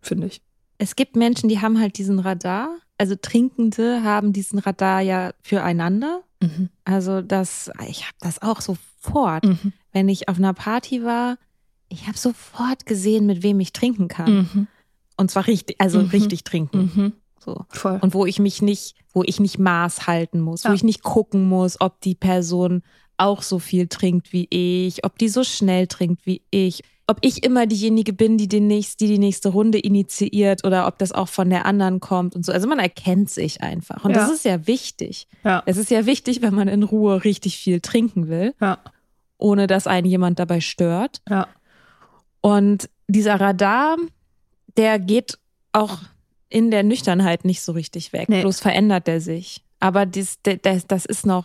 finde ich. Es gibt Menschen, die haben halt diesen Radar. Also Trinkende haben diesen Radar ja füreinander. Mhm. Also das, ich habe das auch sofort. Mhm. Wenn ich auf einer Party war, ich habe sofort gesehen, mit wem ich trinken kann. Mhm. Und zwar richtig, also Mhm. richtig trinken. Mhm. So. Voll. Und wo ich mich nicht, wo ich nicht Maß halten muss, wo Ja. ich nicht gucken muss, ob die Person auch so viel trinkt wie ich, ob die so schnell trinkt wie ich, ob ich immer diejenige bin, die den nächst, die die nächste Runde initiiert oder ob das auch von der anderen kommt und so. Also man erkennt sich einfach. Und Ja. das ist ja wichtig. ja. Es ist ja wichtig, wenn man in Ruhe richtig viel trinken will, Ja. ohne dass einen jemand dabei stört. Ja. Und dieser Radar, der geht auch in der Nüchternheit nicht so richtig weg. Nee. Bloß verändert der sich. Aber dies, das, das ist noch,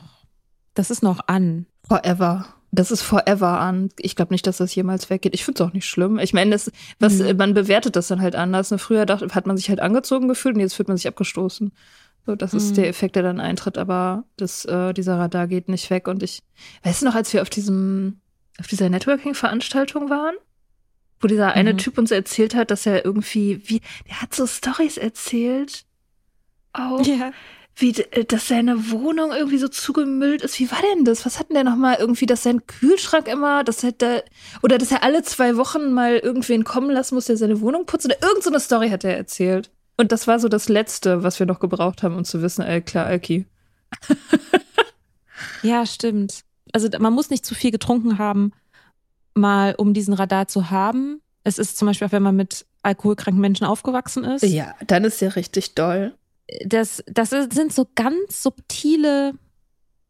das ist noch an. Forever. Das ist forever an. Ich glaube nicht, dass das jemals weggeht. Ich finde es auch nicht schlimm. Ich meine, das, was, Mhm. man bewertet das dann halt anders. Ne? Früher dachte, hat man sich halt angezogen gefühlt und jetzt fühlt man sich abgestoßen. So, das ist Mhm. der Effekt, der dann eintritt, aber das, äh, dieser Radar geht nicht weg. Und ich, weißt du noch, als wir auf diesem, auf dieser Networking-Veranstaltung waren, wo dieser eine Mhm. Typ uns erzählt hat, dass er irgendwie, wie, der hat so Stories erzählt. Auch Ja. wie, äh, dass seine Wohnung irgendwie so zugemüllt ist. Wie war denn das? Was hat denn der nochmal irgendwie, dass sein Kühlschrank immer, dass er da, oder dass er alle zwei Wochen mal irgendwen kommen lassen muss, der seine Wohnung putzt? Oder irgend so eine Story hat er erzählt. Und das war so das Letzte, was wir noch gebraucht haben, um zu wissen, ey, klar, Alki. Ja, stimmt. Also man muss nicht zu viel getrunken haben, mal um diesen Radar zu haben. Es ist zum Beispiel auch, wenn man mit alkoholkranken Menschen aufgewachsen ist. Ja, dann ist ja richtig doll. Das, das sind so ganz subtile,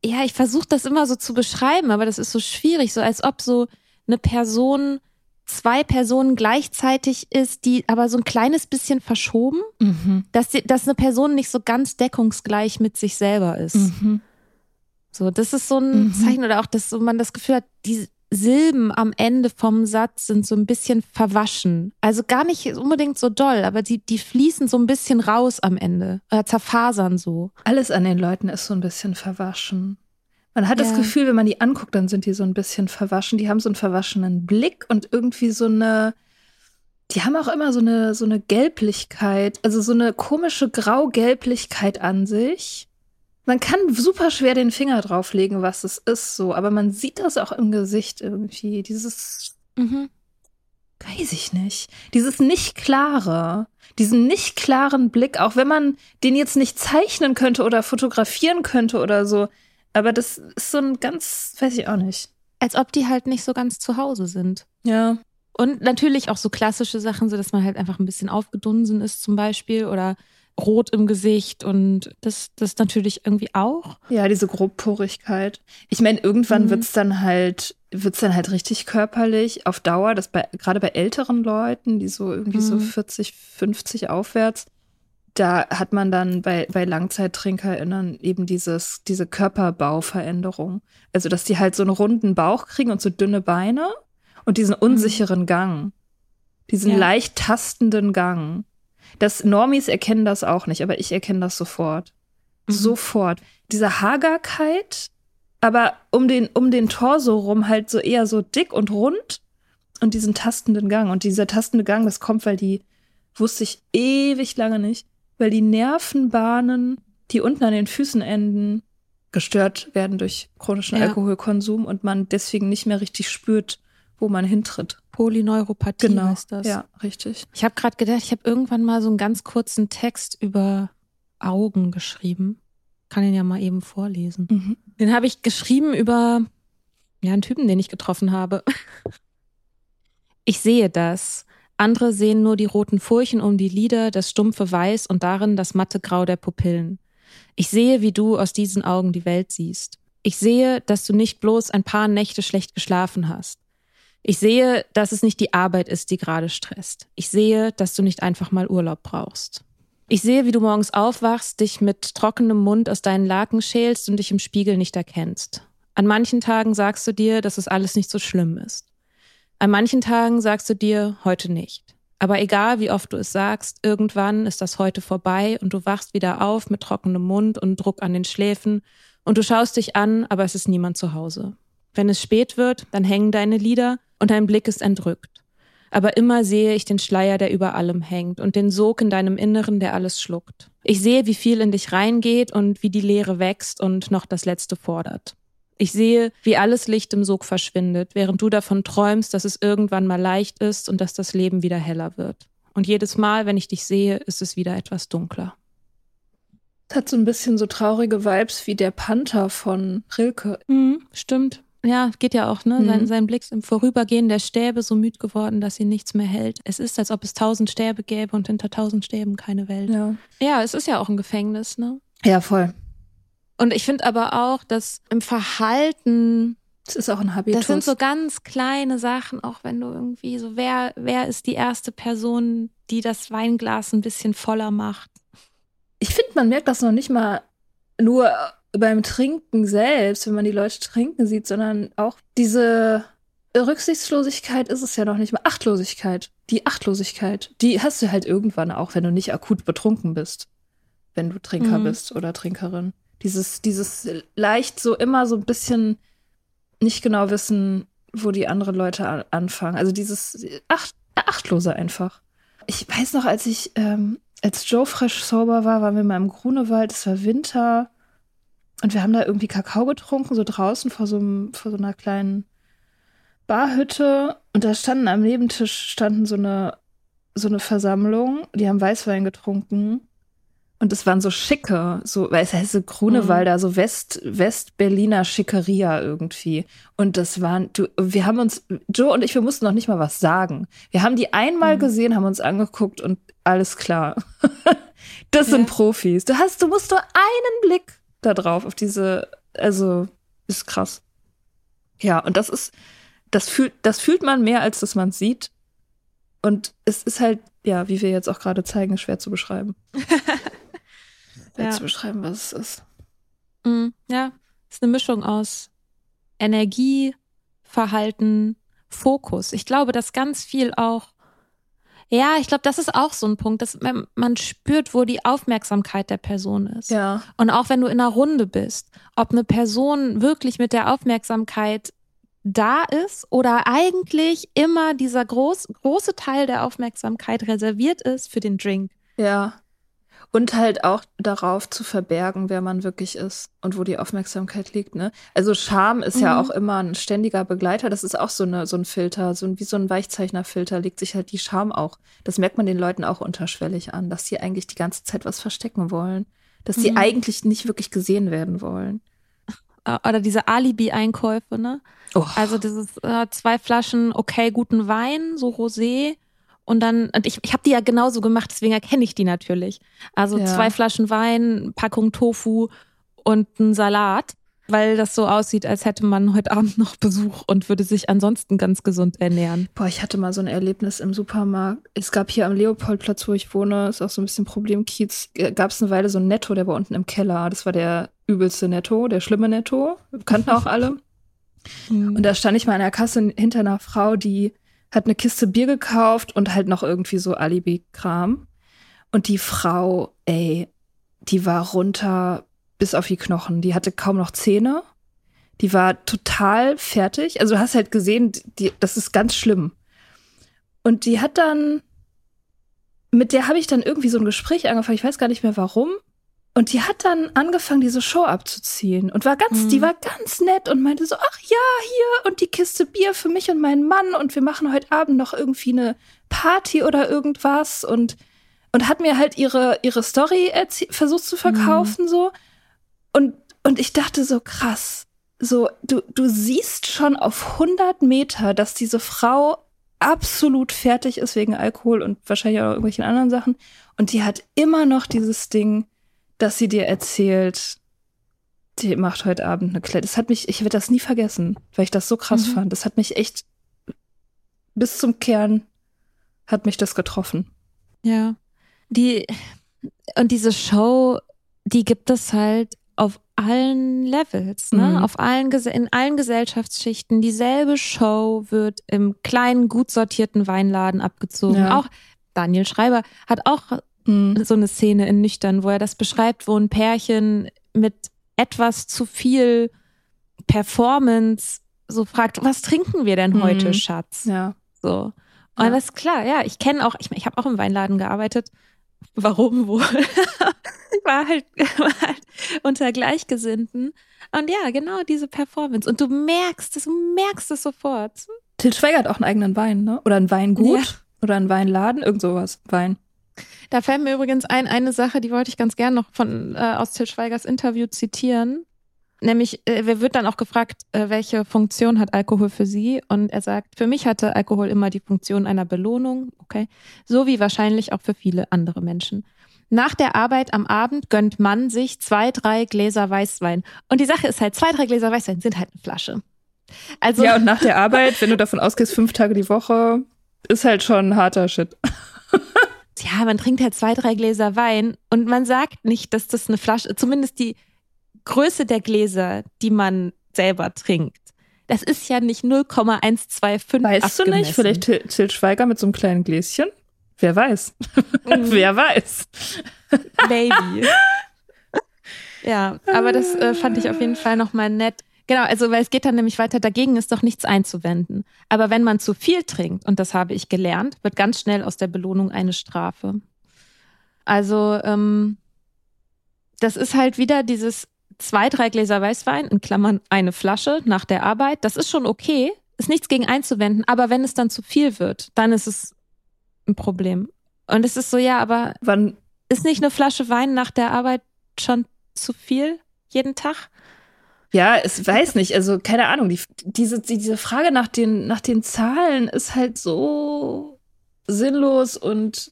ja, ich versuche das immer so zu beschreiben, aber das ist so schwierig, so als ob so eine Person zwei Personen gleichzeitig ist, die aber so ein kleines bisschen verschoben, Mhm. dass, die, dass eine Person nicht so ganz deckungsgleich mit sich selber ist. Mhm. So, das ist so ein Mhm. Zeichen oder auch, dass so man das Gefühl hat, die Silben am Ende vom Satz sind so ein bisschen verwaschen. Also gar nicht unbedingt so doll, aber die, die fließen so ein bisschen raus am Ende oder zerfasern so. Alles an den Leuten ist so ein bisschen verwaschen. Man hat das Ja. Gefühl, wenn man die anguckt, dann sind die so ein bisschen verwaschen. Die haben so einen verwaschenen Blick und irgendwie so eine. Die haben auch immer so eine, so eine Gelblichkeit, also so eine komische Grau-Gelblichkeit an sich. Man kann super schwer den Finger drauflegen, was es ist, so, aber man sieht das auch im Gesicht irgendwie. Dieses Mhm. weiß ich nicht. Dieses nicht klare, diesen nicht klaren Blick, auch wenn man den jetzt nicht zeichnen könnte oder fotografieren könnte oder so. Aber das ist so ein ganz, weiß ich auch nicht. Als ob die halt nicht so ganz zu Hause sind. Ja. Und natürlich auch so klassische Sachen, so dass man halt einfach ein bisschen aufgedunsen ist zum Beispiel oder rot im Gesicht und das, das natürlich irgendwie auch. Ja, diese Grobporigkeit. Ich meine, irgendwann Mhm. wird's dann halt, wird's dann halt richtig körperlich auf Dauer, das bei, gerade bei älteren Leuten, die so irgendwie so Mhm. 40, 50 aufwärts, da hat man dann bei, bei LangzeittrinkerInnen eben dieses, diese Körperbauveränderung. Also, dass die halt so einen runden Bauch kriegen und so dünne Beine und diesen unsicheren Gang. Diesen Ja. leicht tastenden Gang. Das Normis erkennen das auch nicht, aber ich erkenne das sofort. Mhm. Sofort. Diese Hagerkeit, aber um den, um den Torso rum halt so eher so dick und rund und diesen tastenden Gang. Und dieser tastende Gang, das kommt, weil die, wusste ich ewig lange nicht, weil die Nervenbahnen, die unten an den Füßen enden, gestört werden durch chronischen Ja. Alkoholkonsum und man deswegen nicht mehr richtig spürt, wo man hintritt. Polyneuropathie Genau. heißt das. Ja, richtig. Ich habe gerade gedacht, ich habe irgendwann mal so einen ganz kurzen Text über Augen geschrieben. Kann ihn ja mal eben vorlesen. Mhm. Den habe ich geschrieben über ja, einen Typen, den ich getroffen habe. Ich sehe das. Andere sehen nur die roten Furchen um die Lider, das stumpfe Weiß und darin das matte Grau der Pupillen. Ich sehe, wie du aus diesen Augen die Welt siehst. Ich sehe, dass du nicht bloß ein paar Nächte schlecht geschlafen hast. Ich sehe, dass es nicht die Arbeit ist, die gerade stresst. Ich sehe, dass du nicht einfach mal Urlaub brauchst. Ich sehe, wie du morgens aufwachst, dich mit trockenem Mund aus deinen Laken schälst und dich im Spiegel nicht erkennst. An manchen Tagen sagst du dir, dass es alles nicht so schlimm ist. An manchen Tagen sagst du dir, heute nicht. Aber egal, wie oft du es sagst, irgendwann ist das heute vorbei und du wachst wieder auf mit trockenem Mund und Druck an den Schläfen und du schaust dich an, aber es ist niemand zu Hause. Wenn es spät wird, dann hängen deine Lider und dein Blick ist entrückt. Aber immer sehe ich den Schleier, der über allem hängt und den Sog in deinem Inneren, der alles schluckt. Ich sehe, wie viel in dich reingeht und wie die Leere wächst und noch das Letzte fordert. Ich sehe, wie alles Licht im Sog verschwindet, während du davon träumst, dass es irgendwann mal leicht ist und dass das Leben wieder heller wird. Und jedes Mal, wenn ich dich sehe, ist es wieder etwas dunkler. Es hat so ein bisschen so traurige Vibes wie der Panther von Rilke. Mhm, stimmt. Ja, geht ja auch, ne? Mhm. Sein, sein Blick ist im Vorübergehen der Stäbe so müd geworden, dass ihn nichts mehr hält. Es ist, als ob es tausend Stäbe gäbe und hinter tausend Stäben keine Welt. Ja. Ja, es ist ja auch ein Gefängnis, ne? Ja, voll. Und ich finde aber auch, dass im Verhalten, Es ist auch ein Habitus. das sind so ganz kleine Sachen, auch wenn du irgendwie so, wer, wer ist die erste Person, die das Weinglas ein bisschen voller macht? ich finde, man merkt das noch nicht mal nur beim Trinken selbst, wenn man die Leute trinken sieht, sondern auch diese Rücksichtslosigkeit ist es ja noch nicht mal. Achtlosigkeit. Die Achtlosigkeit, die hast du halt irgendwann auch, wenn du nicht akut betrunken bist. Wenn du Trinker Mhm. bist oder Trinkerin. Dieses, dieses leicht so immer so ein bisschen nicht genau wissen, wo die anderen Leute an, anfangen. Also dieses Acht, Achtlose einfach. Ich weiß noch, als ich, ähm, als Joe frisch sober war, waren wir mal im Grunewald, es war Winter und wir haben da irgendwie Kakao getrunken, so draußen vor so, einem, vor so einer kleinen Barhütte und da standen am Nebentisch standen so eine, so eine Versammlung, die haben Weißwein getrunken Und es waren so schicke, so, weil es heißt so Grunewalder, mhm. so West, West-Berliner Schickeria irgendwie. Und das waren, du, wir haben uns, Joe und ich, wir mussten noch nicht mal was sagen. Wir haben die einmal mhm. gesehen, haben uns angeguckt und alles klar. das ja. sind Profis. Du hast, du musst nur einen Blick da drauf, auf diese, also, ist krass. Ja, und das ist, das fühlt, das fühlt man mehr, als dass man sieht. Und es ist halt, ja, wie wir jetzt auch gerade zeigen, schwer zu beschreiben. ja. zu beschreiben, was es ist. Mm, ja, es ist eine Mischung aus Energie, Verhalten, Fokus. Ich glaube, dass ganz viel auch, ja, ich glaube, das ist auch so ein Punkt, dass man, man spürt, wo die Aufmerksamkeit der Person ist. Ja. Und auch wenn du in einer Runde bist, ob eine Person wirklich mit der Aufmerksamkeit da ist oder eigentlich immer dieser groß, große Teil der Aufmerksamkeit reserviert ist für den Drink. Ja. Und halt auch darauf zu verbergen, wer man wirklich ist und wo die Aufmerksamkeit liegt, ne? Also Scham ist mhm. ja auch immer ein ständiger Begleiter. Das ist auch so, eine, so ein Filter, so ein, wie so ein Weichzeichnerfilter legt sich halt die Scham auch. Das merkt man den Leuten auch unterschwellig an, dass sie eigentlich die ganze Zeit was verstecken wollen. Dass sie mhm. eigentlich nicht wirklich gesehen werden wollen. Oder diese Alibi-Einkäufe, ne? Oh. Also dieses äh, zwei Flaschen okay guten Wein, so Rosé und dann, und ich, ich habe die ja genauso gemacht, deswegen erkenne ich die natürlich. Also ja. zwei Flaschen Wein, Packung Tofu und ein Salat, weil das so aussieht, als hätte man heute Abend noch Besuch und würde sich ansonsten ganz gesund ernähren. Boah, ich hatte mal so ein Erlebnis im Supermarkt. Es gab hier am Leopoldplatz, wo ich wohne, ist auch so ein bisschen Problemkiez, äh, gab es eine Weile so ein Netto, der war unten im Keller. Das war der übelste Netto, der schlimme Netto. Kannten auch alle. Und da stand ich mal an der Kasse hinter einer Frau, die hat eine Kiste Bier gekauft und halt noch irgendwie so Alibi-Kram. Und die Frau, ey, die war runter bis auf die Knochen. Die hatte kaum noch Zähne. Die war total fertig. Also du hast halt gesehen, die, das ist ganz schlimm. Und die hat dann, mit der habe ich dann irgendwie so ein Gespräch angefangen. Ich weiß gar nicht mehr warum. Und die hat dann angefangen, diese Show abzuziehen und war ganz, mhm. die war ganz nett und meinte so, ach ja, hier und die Kiste Bier für mich und meinen Mann und wir machen heute Abend noch irgendwie eine Party oder irgendwas und und hat mir halt ihre ihre Story versucht zu verkaufen mhm. so und und ich dachte so krass, so du du siehst schon auf 100 Meter, dass diese Frau absolut fertig ist wegen Alkohol und wahrscheinlich auch irgendwelchen anderen Sachen und die hat immer noch dieses Ding dass sie dir erzählt, die macht heute Abend eine Kleid. Das hat mich, ich werde das nie vergessen, weil ich das so krass mhm. fand. Das hat mich echt bis zum Kern hat mich das getroffen. Ja. Die, und diese Show, die gibt es halt auf allen Levels, ne? Mhm. Auf allen, in allen Gesellschaftsschichten. Dieselbe Show wird im kleinen, gut sortierten Weinladen abgezogen. Ja. Auch Daniel Schreiber hat auch mhm. so eine Szene in Nüchtern, wo er das beschreibt, wo ein Pärchen mit etwas zu viel Performance so fragt, was trinken wir denn heute, mhm. Schatz? Ja. So. Und ja. das ist klar, ja, ich kenne auch, ich, ich habe auch im Weinladen gearbeitet. Warum wohl? war, halt, war halt unter Gleichgesinnten. Und ja, genau diese Performance. Und du merkst es, du merkst es sofort. Til Schweiger hat auch einen eigenen Wein, ne? Oder ein Weingut. Ja. Oder ein Weinladen, irgend sowas. Wein. Da fällt mir übrigens ein, eine Sache, die wollte ich ganz gern noch von äh, aus Til Schweigers Interview zitieren. Nämlich, äh, wird dann auch gefragt, äh, welche Funktion hat Alkohol für Sie? Und er sagt, für mich hatte Alkohol immer die Funktion einer Belohnung, okay, so wie wahrscheinlich auch für viele andere Menschen. Nach der Arbeit am Abend gönnt man sich zwei, drei Gläser Weißwein. Und die Sache ist halt, zwei, drei Gläser Weißwein sind halt eine Flasche. Also ja, und nach der Arbeit, wenn du davon ausgehst, fünf Tage die Woche, ist halt schon harter Shit ja, man trinkt halt zwei, drei Gläser Wein und man sagt nicht, dass das eine Flasche, zumindest die Größe der Gläser, die man selber trinkt. Das ist ja nicht 0,125. Weißt du nicht? Vielleicht Til Schweiger mit so einem kleinen Gläschen? Wer weiß? Mhm. Wer weiß? Baby. ja, aber das äh, fand ich auf jeden Fall nochmal nett. Genau, also weil es geht dann nämlich weiter, dagegen ist doch nichts einzuwenden. Aber wenn man zu viel trinkt, und das habe ich gelernt, wird ganz schnell aus der Belohnung eine Strafe. Also ähm, das ist halt wieder dieses zwei, drei Gläser Weißwein, in Klammern eine Flasche nach der Arbeit. Das ist schon okay, ist nichts gegen einzuwenden, aber wenn es dann zu viel wird, dann ist es ein Problem. Und es ist so, ja, aber. Wann, ist nicht eine Flasche Wein nach der Arbeit schon zu viel jeden Tag? Ja, es weiß nicht. Also, keine Ahnung. Die, diese, diese Frage nach den, nach den Zahlen ist halt so sinnlos und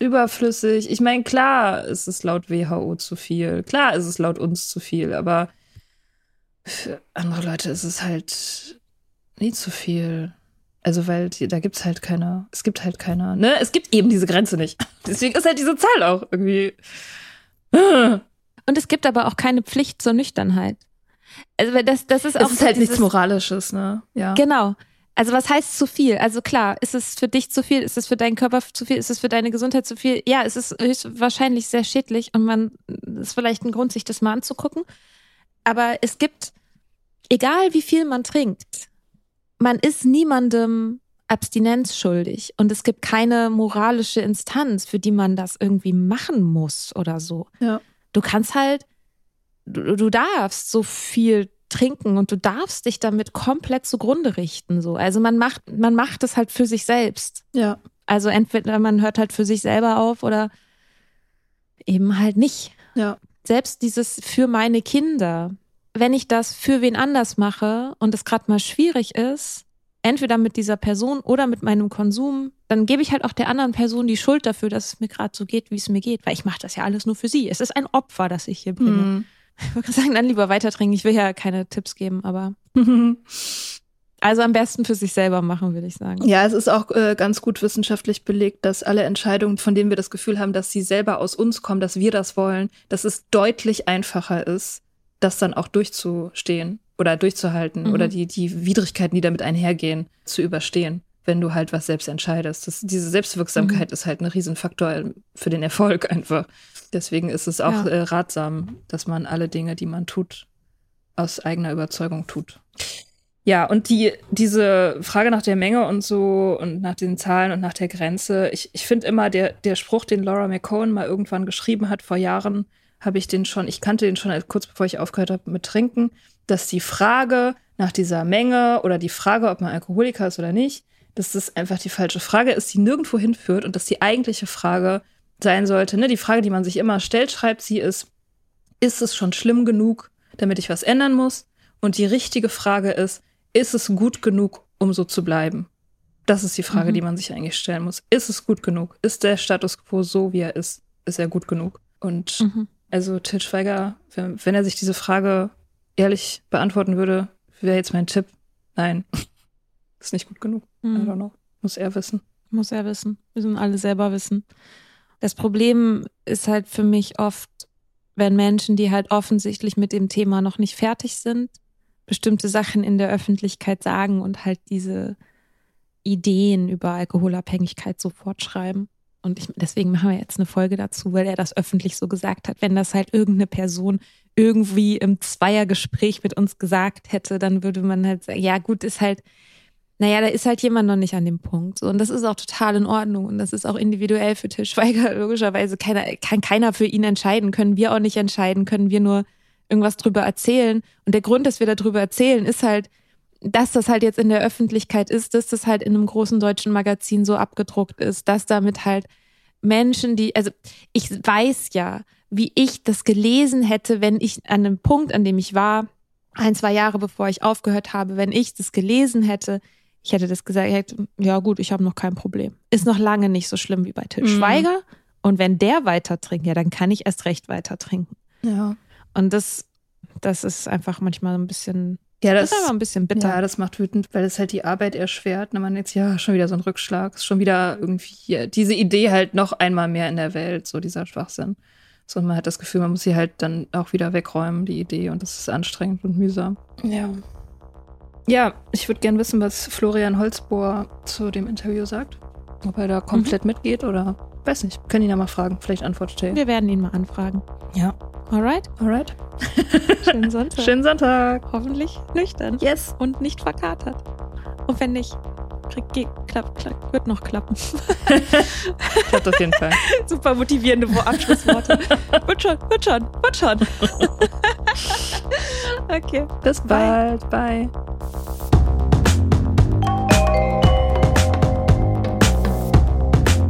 überflüssig. Ich meine, klar ist es laut WHO zu viel. Klar ist es laut uns zu viel, aber für andere Leute ist es halt nie zu viel. Also, weil die, da gibt's halt keine, es gibt halt keine, ne? Es gibt eben diese Grenze nicht. Deswegen ist halt diese Zahl auch irgendwie. Und es gibt aber auch keine Pflicht zur Nüchternheit. Also das, das ist auch. Es ist halt dieses, nichts Moralisches, ne? Ja. Genau. Also was heißt zu viel? Also klar, ist es für dich zu viel? Ist es für deinen Körper zu viel? Ist es für deine Gesundheit zu viel? Ja, es ist höchstwahrscheinlich sehr schädlich und man ist vielleicht ein Grund, sich das mal anzugucken. Aber es gibt, egal wie viel man trinkt, man ist niemandem Abstinenz schuldig und es gibt keine moralische Instanz, für die man das irgendwie machen muss oder so. Ja. Du kannst halt, du, du darfst so viel trinken und du darfst dich damit komplett zugrunde richten. So. Also man macht, man macht es halt für sich selbst. Ja. Also entweder man hört halt für sich selber auf oder eben halt nicht. Ja. Selbst dieses für meine Kinder, wenn ich das für wen anders mache und es gerade mal schwierig ist, entweder mit dieser Person oder mit meinem Konsum, dann gebe ich halt auch der anderen Person die Schuld dafür, dass es mir gerade so geht, wie es mir geht, weil ich mache das ja alles nur für sie. Es ist ein Opfer, das ich hier bringe. Mhm. Ich würde sagen, dann lieber weiter trinken. Ich will ja keine Tipps geben, aber also am besten für sich selber machen, würde ich sagen. Ja, es ist auch äh, ganz gut wissenschaftlich belegt, dass alle Entscheidungen, von denen wir das Gefühl haben, dass sie selber aus uns kommen, dass wir das wollen, dass es deutlich einfacher ist, das dann auch durchzustehen oder durchzuhalten Mhm. oder die, die Widrigkeiten, die damit einhergehen, zu überstehen, wenn du halt was selbst entscheidest. Das, diese Selbstwirksamkeit Mhm. ist halt ein Riesenfaktor für den Erfolg einfach. Deswegen ist es auch Ja. äh, ratsam, dass man alle Dinge, die man tut, aus eigener Überzeugung tut. Ja, und die, diese Frage nach der Menge und so und nach den Zahlen und nach der Grenze, ich, ich finde immer, der, der Spruch, den Laura McCohen mal irgendwann geschrieben hat vor Jahren, habe ich den schon, ich kannte den schon kurz bevor ich aufgehört habe mit Trinken, dass die Frage nach dieser Menge oder die Frage, ob man Alkoholiker ist oder nicht, dass das einfach die falsche Frage ist, die nirgendwo hinführt und dass die eigentliche Frage sein sollte, ne, die Frage, die man sich immer stellt, schreibt sie, ist, ist es schon schlimm genug, damit ich was ändern muss? Und die richtige Frage ist, ist es gut genug, um so zu bleiben? Das ist die Frage, Mhm. die man sich eigentlich stellen muss. Ist es gut genug? Ist der Status quo so, wie er ist? Ist er gut genug? Und Mhm. also Til Schweiger, wenn, wenn er sich diese Frage ehrlich beantworten würde, wäre jetzt mein Tipp, nein, ist nicht gut genug. I Mhm. don't know. Muss er wissen. Muss er wissen. Müssen alle selber wissen. Das Problem ist halt für mich oft, wenn Menschen, die halt offensichtlich mit dem Thema noch nicht fertig sind, bestimmte Sachen in der Öffentlichkeit sagen und halt diese Ideen über Alkoholabhängigkeit so fortschreiben. Und ich, deswegen machen wir jetzt eine Folge dazu, weil er das öffentlich so gesagt hat. Wenn das halt irgendeine Person irgendwie im Zweiergespräch mit uns gesagt hätte, dann würde man halt sagen, ja gut, ist halt, naja, da ist halt jemand noch nicht an dem Punkt. Und das ist auch total in Ordnung. Und das ist auch individuell für Til Schweiger. Logischerweise keiner, kann keiner für ihn entscheiden, können wir auch nicht entscheiden, können wir nur irgendwas drüber erzählen. Und der Grund, dass wir darüber erzählen, ist halt, dass das halt jetzt in der Öffentlichkeit ist, dass das halt in einem großen deutschen Magazin so abgedruckt ist, dass damit halt Menschen, die, also ich weiß ja, wie ich das gelesen hätte, wenn ich an dem Punkt, an dem ich war, ein, zwei Jahre bevor ich aufgehört habe, wenn ich das gelesen hätte, ich hätte das gesagt, ich hätte, ja gut, ich habe noch kein Problem. Ist noch lange nicht so schlimm wie bei Til Mhm. Schweiger. Und wenn der weiter trinkt, ja, dann kann ich erst recht weiter trinken. Ja. Und das, das ist einfach manchmal ein bisschen, Ja, das das, ist einfach ein bisschen bitter. Ja, das macht wütend, weil es halt die Arbeit erschwert. Und man jetzt, ja, schon wieder so ein Rückschlag, ist schon wieder irgendwie diese Idee halt noch einmal mehr in der Welt, so dieser Schwachsinn. So, und man hat das Gefühl, man muss sie halt dann auch wieder wegräumen, die Idee. Und das ist anstrengend und mühsam. Ja. Ja, ich würde gern wissen, was Florian Holzbohr zu dem Interview sagt. Ob er da komplett mitgeht oder weiß nicht. Können ihn ja mal fragen. Vielleicht antwortet er. Wir werden ihn mal anfragen. Ja. Alright? Alright. Schönen Sonntag. Schönen Sonntag. Hoffentlich nüchtern. Yes. Und nicht verkatert. Und wenn nicht, krieg, geht, klapp, klapp, wird noch klappen. Klappt auf jeden Fall. Super motivierende Wo- Abschlussworte. wird schon, wird schon, wird schon. okay. Bis Bye. bald. Bye.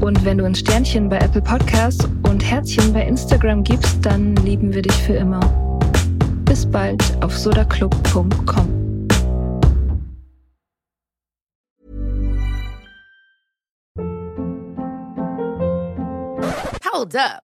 Und wenn du uns Sternchen bei Apple Podcasts und Herzchen bei Instagram gibst, dann lieben wir dich für immer. Bis bald auf sodaclub.com. Hold up.